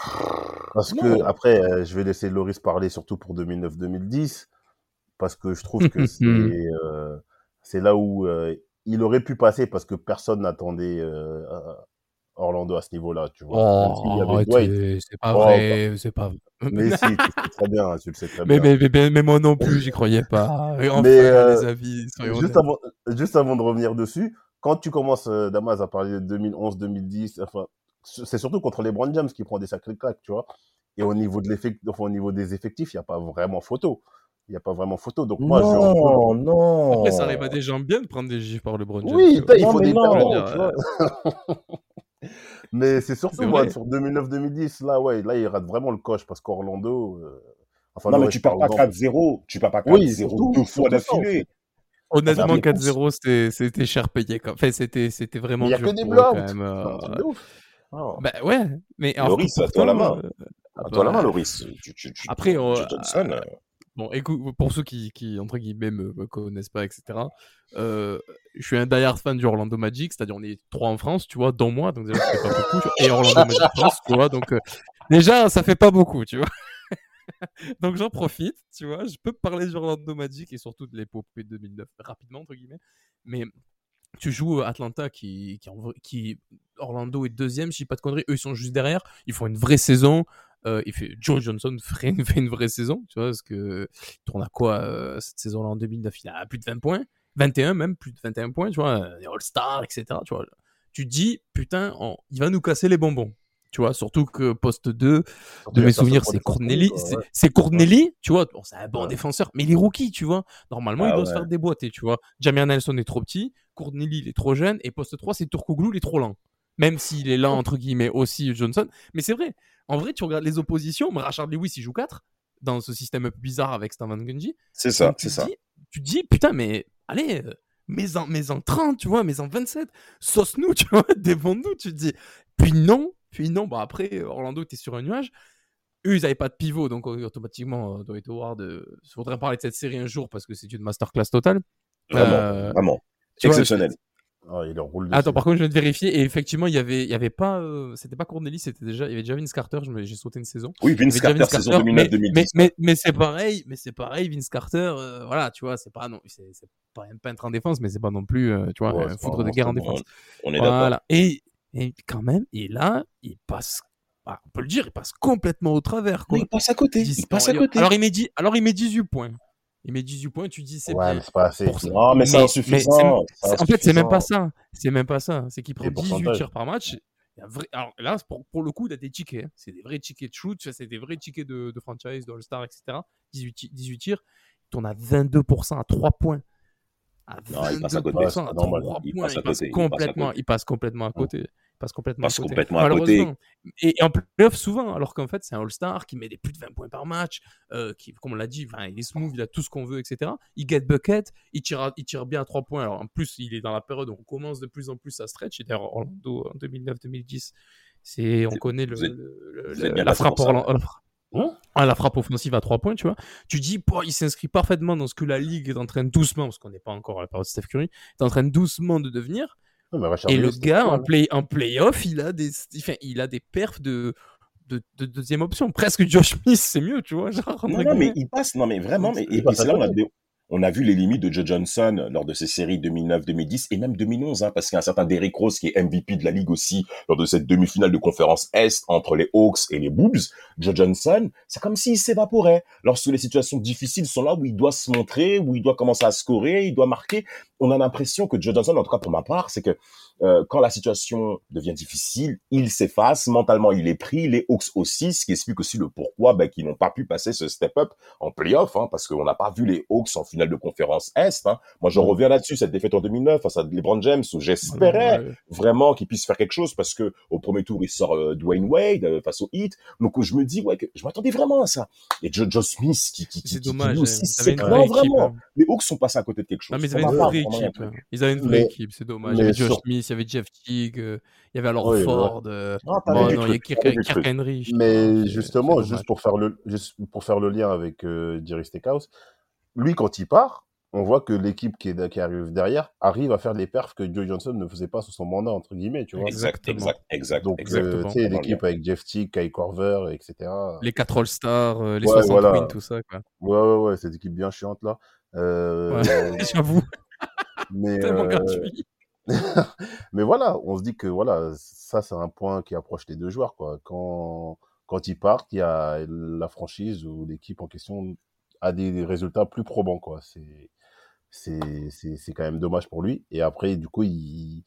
parce Non. que, après, euh, je vais laisser Loris parler surtout pour 2009-2010, parce que je trouve que c'est, euh, c'est là où euh, il aurait pu passer parce que personne n'attendait euh, Orlando à ce niveau-là, tu vois. Avait Dwight. arrêtez, c'est pas Oh, vrai, c'est pas vrai. Mais si, tu le sais très bien, tu le sais très Mais, bien. mais, mais, mais moi non plus, j'y croyais pas. Enfin, Mais, euh, les avis, Juste avant, juste avant de revenir dessus, quand tu commences, euh, Damas, à parler de 2011-2010, enfin, c'est surtout contre les Brand James qui prend des sacrés claques, tu vois. Et au niveau, de enfin, au niveau des effectifs, il n'y a pas vraiment photo. Il n'y a pas vraiment photo. Donc moi, je un peu- non, non. Après, ça arrive à des gens bien de prendre des gifs par le James. Oui, il Non, faut mais des non. talents, Je. Mais c'est surtout moi, sur 2009-2010, là, ouais, là, il rate vraiment le coche parce qu'Orlando. euh, Enfin, non, mais tu je perds pas parle 4-0. Tu perds pas 4-0 Oui, deux fois d'affilée. Honnêtement, Enfin, 4-0, c'était cher payé. Quoi. Enfin, c'était c'était vraiment Il y a que des quand même, euh, C'est un truc de ouf. Oh. Bah ouais, mais Loris, à toi la main. euh, À bah, toi la main, Loris. Tu, tu, tu, Après, on- Johnson, euh, Bon, écoute, pour ceux qui, qui entre guillemets, me, me connaissent pas, etc., euh, je suis un die-hard fan du Orlando Magic, c'est-à-dire on est trois en France, tu vois, dont moi, donc déjà, ça fait pas beaucoup, et Orlando Magic France, tu vois, donc euh, déjà, ça fait pas beaucoup, tu vois. donc j'en profite, tu vois, je peux parler du Orlando Magic et surtout de l'épopée de 2009 rapidement, entre guillemets, mais tu joues Atlanta qui, qui, Orlando est deuxième, je pas de conneries, eux ils sont juste derrière, ils font une vraie saison. Euh, il fait Joe Johnson fait une, vraie saison, tu vois, parce que il tourne à quoi euh, cette saison-là en 2009 Il a plus de 20 points, 21 même, plus de 21 points, tu vois, euh, All-Star, etc. Tu vois, tu dis putain, on- il va nous casser les bonbons, tu vois, surtout que poste 2 de mes souvenirs, c'est Corneli, c'est Corneli, tu vois, bon, c'est un bon Ouais. défenseur, mais il est rookie, tu vois. Normalement, il Ah doit se faire déboîter, tu vois. Jamir Nelson est trop petit, Corneli, il est trop jeune, et poste 3, c'est Turkoglu, il est trop lent. Même s'il est lent, entre guillemets, aussi Johnson. Mais c'est vrai, en vrai, tu regardes les oppositions, mais Rashard Lewis, il joue 4 dans ce système un peu bizarre avec Stan Van Gundy. C'est ça, c'est ça. tu te dis, putain, mais allez, euh, mais en, mais en 30, tu vois, mais en 27, sauce-nous, tu vois, défends-nous, tu te dis. Puis non, puis non, bah après, Orlando était sur un nuage. Eux, ils n'avaient pas de pivot, donc euh, automatiquement, euh, Dwight Howard, euh, il faudrait parler de cette série un jour parce que c'est une masterclass totale. Vraiment, Euh, vraiment. tu vois, Exceptionnel. Ah, il enroule Attends, par contre, je viens de vérifier et effectivement, il y avait, il y avait pas, euh, c'était pas Corneli, c'était déjà, il y avait déjà Vince Carter. je me- J'ai sauté une saison. Oui, Vince Carter, saison mais, 2009-2010. mais, mais, mais c'est pareil, mais c'est pareil, Vince Carter, euh, voilà, tu vois, c'est pas non, c'est pas un peintre en défense, mais c'est pas non plus, euh, tu vois, Ouais, un un de guerre en défense. On est d'accord. Voilà. Et, et quand même, et là, il passe, ah, on peut le dire, il passe complètement au travers, quoi. Mais il passe à côté. 10 Il passe à côté. Alors il met 10, alors il met 18 points. Il met 18 points, tu dis c'est Ouais, bien. pas assez. Pour. Non, mais c'est Mais- insuffisant. En fait, c'est même pas ça. C'est même pas ça. C'est qu'il prend Les 18 pourcentages. tirs par match. Il y a vrai- Alors là, pour, pour le coup, il a des tickets. hein. C'est des vrais tickets de shoot, c'est des vrais tickets de, de franchise, de All-Star, etc. 18, ti- 18 tirs. Il tourne à 22% à 3 points. Non, il passe à côté. 22% à C'est normal. 3 Il points. passe à Il passe côté, il passe à complètement, il passe complètement à côté. Il passe complètement passe à côté. complètement à côté. Malheureusement. Et, et en playoff, souvent, alors qu'en fait, c'est un All-Star qui met des plus de 20 points par match, euh, qui, comme on l'a dit, il est smooth, il a tout ce qu'on veut, etc. Il get bucket, il tire, à- il tire bien à 3 points. Alors, en plus, il est dans la période où on commence de plus en plus à stretch. Et d'ailleurs, Orlando en 2009-2010, c'est, on connaît le, la, frappe pour ça. Orla- la fra- Hein? Ah, la frappe offensive à 3 points, tu vois. Tu dis, il s'inscrit parfaitement dans ce que la ligue est en train doucement, parce qu'on n'est pas encore à la période de Steph Curry, est en train doucement de devenir. Rashard Et le gars, en, là play, en playoff, il a des, enfin, il a des perfs de, de, de deuxième option. Presque Josh Smith, c'est mieux, tu vois. Genre, Non, non, mais il passe, non, mais vraiment, mais, à c'est là on a, on a vu les limites de Joe Johnson lors de ces séries 2009-2010 et même 2011, hein, parce qu'il y a un certain Derrick Rose qui est MVP de la ligue aussi lors de cette demi-finale de conférence Est entre les Hawks et les Boobs. Joe Johnson, c'est comme s'il s'évaporait. Lorsque les situations difficiles sont là où il doit se montrer, où il doit commencer à scorer, il doit marquer, on a l'impression que Joe Johnson, en tout cas pour ma part, c'est que euh, quand la situation devient difficile, il s'efface, mentalement il est pris, les Hawks aussi, ce qui explique aussi le pourquoi ben, qu'ils n'ont pas pu passer ce step-up en playoff, hein, parce qu'on n'a pas vu les Hawks en finale de conférence Est. Hein. Moi, je Mm. reviens là-dessus, cette défaite en 2009 face à LeBron James, où j'espérais Ouais. vraiment qu'il puisse faire quelque chose, parce que au premier tour, il sort euh, Dwayne Wade euh, face au Heat. Donc, je me dis, ouais, que je m'attendais vraiment à ça. Et Joe, Joe Smith, qui, qui, qui, C'est qui- qui dommage. hein. aussi Ils avaient une vraie équipe. vraiment. hein. Les Hawks sont passés à côté de quelque chose. Non, mais ils avaient ma une part, vraie vraiment, il y a un équipe. hein. Ils avaient une vraie équipe, c'est dommage. Sur- Smith, il y avait Jeff Teague, euh, il y avait alors Oui, Ford. euh, bon, non, il y a Kirk. Henry. Mais justement, juste pour faire le, juste pour faire le lien avec euh, Jerry Steakhouse, lui quand il part, on voit que l'équipe qui, est, qui arrive derrière arrive à faire les perfs que Joe Johnson ne faisait pas sous son mandat entre guillemets, tu vois. Exact, Exactement. exact, exact. Donc, euh, tu sais, l'équipe avec Jeff Teague, Kai Corver, etc. Les 4 All-Stars, euh, les Ouais, 60 voilà. wins, tout ça. Quoi. Ouais, ouais, ouais, cette équipe bien chiante là. Euh, J'avoue, mais, tellement euh, gratuit. mais voilà, on se dit que voilà, ça c'est un point qui approche les deux joueurs quoi. Quand quand ils partent, il y a la franchise ou l'équipe en question a des, résultats plus probants quoi. C'est c'est c'est c'est quand même dommage pour lui. Et après du coup il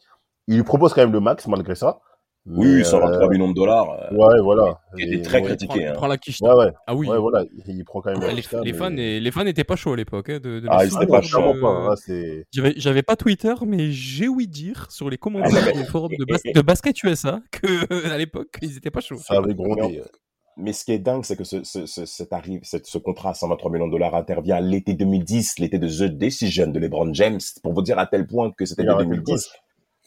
il lui propose quand même le max malgré ça. Oui, Mais, 123 euh, millions de dollars. euh, Ouais, voilà. qui était très ouais, critiqué. Prends, hein. prends la quiche. Ouais, ouais. Ah oui. Ouais, voilà, il prend quand même la les, quiche, là, les mais- fans les fans n'étaient pas chauds à l'époque. hein, de, de Ah, ils étaient souvenirs pas chauds. Hein, c'est J'avais, pas Twitter, mais j'ai ouï dire sur les commentaires Ah, des forums de, bas- de basket USA que à l'époque ils étaient pas chauds. ça avait grondé. euh. Mais ce qui est dingue, c'est que ce, ce, ce, cet arrive, ce contrat à 123 millions de dollars intervient l'été 2010, l'été de The Decision de LeBron James, pour vous dire à tel point que c'était Il a de raté le 2010. coach.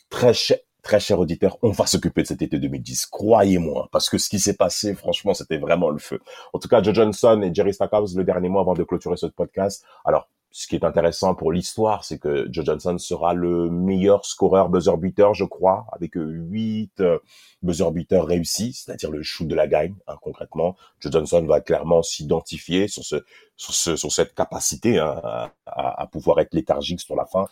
Très cher, très cher auditeur, on va s'occuper de cet été 2010. Croyez-moi, parce que ce qui s'est passé, franchement, c'était vraiment le feu. En tout cas, Joe Johnson et Jerry Stackhouse, le dernier mot avant de clôturer ce podcast. Alors, ce qui est intéressant pour l'histoire, c'est que Joe Johnson sera le meilleur scoreur buzzer beater, je crois, avec huit euh, buzzer beaters réussis, c'est-à-dire le shoot de la gagne, hein, concrètement. Joe Johnson va clairement s'identifier sur ce, sur ce, sur cette capacité hein, à pouvoir être léthargique sur la fin.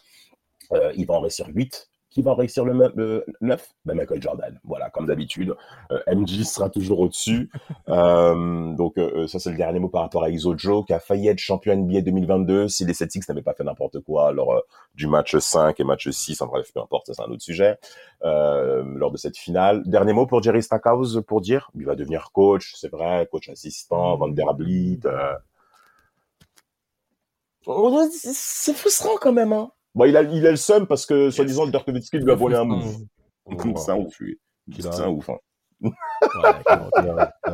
Euh, il va en réussir 8. Qui va réussir le, le 9 ben Michael Jordan. Voilà, comme d'habitude. Euh, MJ sera toujours au-dessus. Euh, donc euh, ça, c'est le dernier mot par rapport à Iso Joe, qui a failli être champion NBA 2022 si les Celtics n'avaient pas fait n'importe quoi lors du match 5 et match 6. En bref, peu importe, c'est un autre sujet. Lors de cette finale. Dernier mot pour Jerry Stackhouse pour dire, il va devenir coach, c'est vrai, coach assistant, Vanderbilt. Euh... Oh, C'est frustrant quand même, hein. Bon, il a, il a le seum parce que, soi-disant, Dirk Nowitzki lui a volé un move. C'est un ouf, lui. C'est un ouf, hein.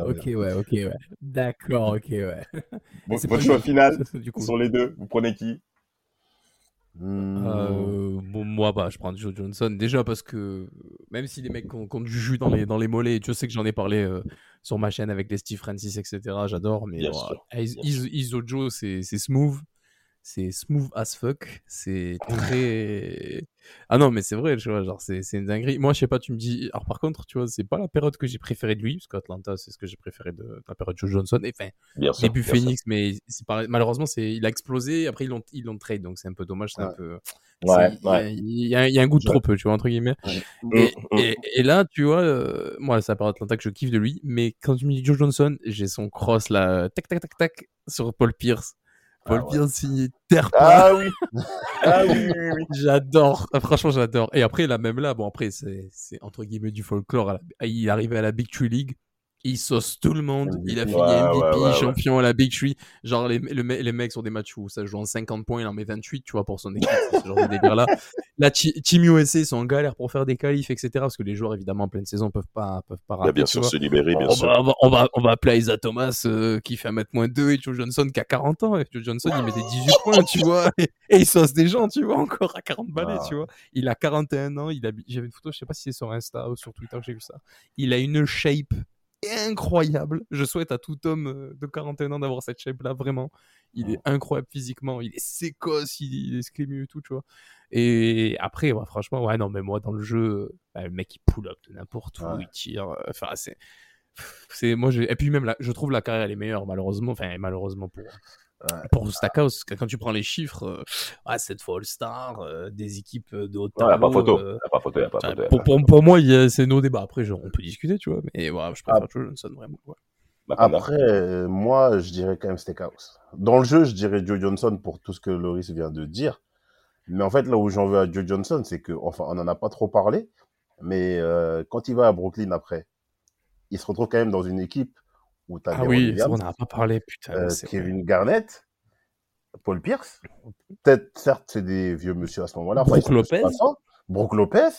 Ok. Ouais, ok, ouais. D'accord, ok, ouais. Bon, C'est votre choix final Du coup. sur les deux, vous prenez qui? Euh, bon, moi, bah, je prends Joe Johnson. Déjà parce que même si les mecs ont, du jus dans les, dans les mollets, je sais que j'en ai parlé euh, sur ma chaîne avec les Steve Francis, etc. J'adore, mais Bien bon, sûr, euh, Iso Joe, c'est c'est smooth. C'est smooth as fuck. C'est très. ah non, mais c'est vrai, tu vois, genre, c'est c'est une dinguerie. Moi, je sais pas, tu me dis. Alors, par contre, tu vois, c'est pas la période que j'ai préférée de lui, parce qu'Atlanta, c'est ce que j'ai préféré de, de la période de Joe Johnson. Et, Enfin, début sûr. Phoenix, mais c'est pareil. malheureusement, c'est il a explosé. Après, ils l'ont ils l'ont trade, donc c'est un peu dommage. C'est un peu. Ouais, c'est- il y a- ouais. Il y, a, il y a un goût de trop peu, tu vois, entre guillemets. Et, Mm, mm. et, et là, tu vois, euh, moi, ça paraît Atlanta que je kiffe de lui, mais quand tu me dis Joe Johnson, j'ai son cross là, tac, tac, tac, tac, sur Paul Pierce. Paul Ah ouais. Signé terre plat. Ah oui Ah oui, oui, oui. J'adore, Ah, franchement, j'adore. Et après, là, même là, bon, après, c'est c'est entre guillemets du folklore. la- Il est arrivé à la Big Tree League. Il sauce tout le monde. Il a fini ouais, MVP, ouais, ouais. champion à la Big Tree. Genre, les, le les mecs sur des matchs où ça joue en 50 points, il en met 28, tu vois, pour son équipe. Ce genre de délire-là. Là, Ti- Team USA, sont en galère pour faire des qualifs, etc. Parce que les joueurs, évidemment, en pleine saison, peuvent pas, peuvent pas Bah, rater. bien sûr, se libérer, bien on, sûr. va, on, va, on, va, on va appeler Isaiah Thomas euh, qui fait 1m-2 et Joe Johnson qui a 40 ans. Et Joe Johnson, il met des 18 points, tu vois. Et, et il sauce des gens, tu vois, encore à 40 balais, Ah. tu vois. Il a 41 ans. Il a... J'avais une photo, je sais pas si c'est sur Insta ou sur Twitter que j'ai vu ça. Il a une shape incroyable. Je souhaite à tout homme euh, de 41 ans d'avoir cette shape-là, vraiment. Il est incroyable physiquement. Il est sécosse, il, est sclémieux et tout, tu vois. Et après, franchement, ouais, non, mais moi, dans le jeu, bah, le mec, il pull up de n'importe où, Ouais. il tire. euh, Enfin, c'est. C'est moi et puis même là, je trouve la carrière elle est meilleure malheureusement enfin malheureusement pour pour Stackhouse quand tu prends les chiffres euh, ah cette fois All-Star euh, des équipes de haut Ouais, y a pas photo. Y a pas photo, y a pas enfin, photo. y a pour, moi il c'est nos débats après genre, on peut discuter tu vois mais voilà je préfère Ah. Joe Johnson vraiment ouais. Après, euh, moi, je dirais quand même Steakhouse. Dans le jeu, je dirais Joe Johnson pour tout ce que Loris vient de dire. Mais en fait, là où j'en veux à Joe Johnson, c'est que, enfin, on n'en a pas trop parlé, mais euh, quand il va à Brooklyn après, il se retrouve quand même dans une équipe où tu as ah oui on n'en a pas parlé putain euh. Kevin Garnett, Paul Pierce. Peut-être, certes, c'est des vieux monsieur à ce moment-là. Brook sont Lopez. 60. Brook Lopez,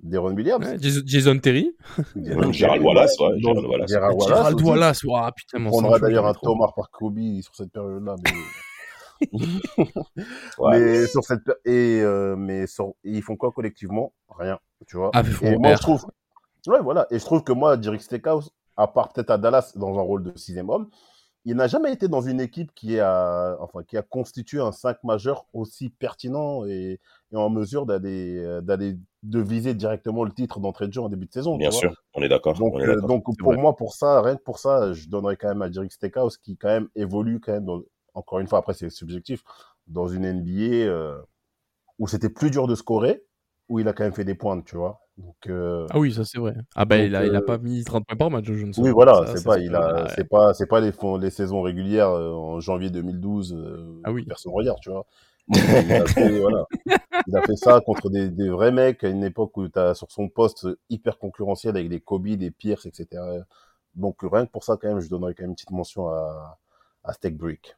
Deron Williams. Ouais, Jason, Terry Gérald Wallace, ouais, Gérald Wallace. Gérald Wallace Gerald aussi. Wallace ouah, putain On mon chaud, d'ailleurs un trop. Thomas par Kobe sur cette période-là. Mais... Ouais. mais sur cette et euh, mais sur- et ils font quoi collectivement? Rien, tu vois. ah et moi je trouve, ouais voilà, et je trouve que moi, Derek Steakhouse, à part peut-être à Dallas dans un rôle de sixième homme, il n'a jamais été dans une équipe qui a, enfin, qui a constitué un 5 majeur aussi pertinent et, et en mesure d'aller, euh, d'aller, de viser directement le titre d'entrée de jeu en début de saison. Bien sûr, on est d'accord. Donc, euh, donc pour vrai. moi, pour ça, rien que pour ça, je donnerais quand même à Derek Steakhouse qui quand même évolue quand même, dans- encore une fois, après c'est subjectif, dans une NBA euh, où c'était plus dur de scorer, où il a quand même fait des pointes, tu vois. Donc, euh, ah oui ça c'est vrai ah bah Donc, il a, il a euh, pas mis 30 points par match Joe Johnson oui, voilà, c'est pas, il a, Ouais. c'est pas, c'est pas les, les saisons régulières euh, en janvier 2012, euh, Ah oui. personne regarde, tu vois. il, a fait, voilà. il a fait ça contre des, des vrais mecs à une époque où tu as sur son poste hyper concurrentiel avec des Kobe, des Pierce, etc. Donc rien que pour ça, quand même, je donnerais quand même une petite mention à, à Steak Brick.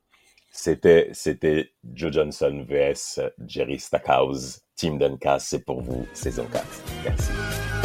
C'était, c'était Joe Johnson vs Jerry Stackhouse. Team Duncast, c'est pour vous, saison 4. Merci.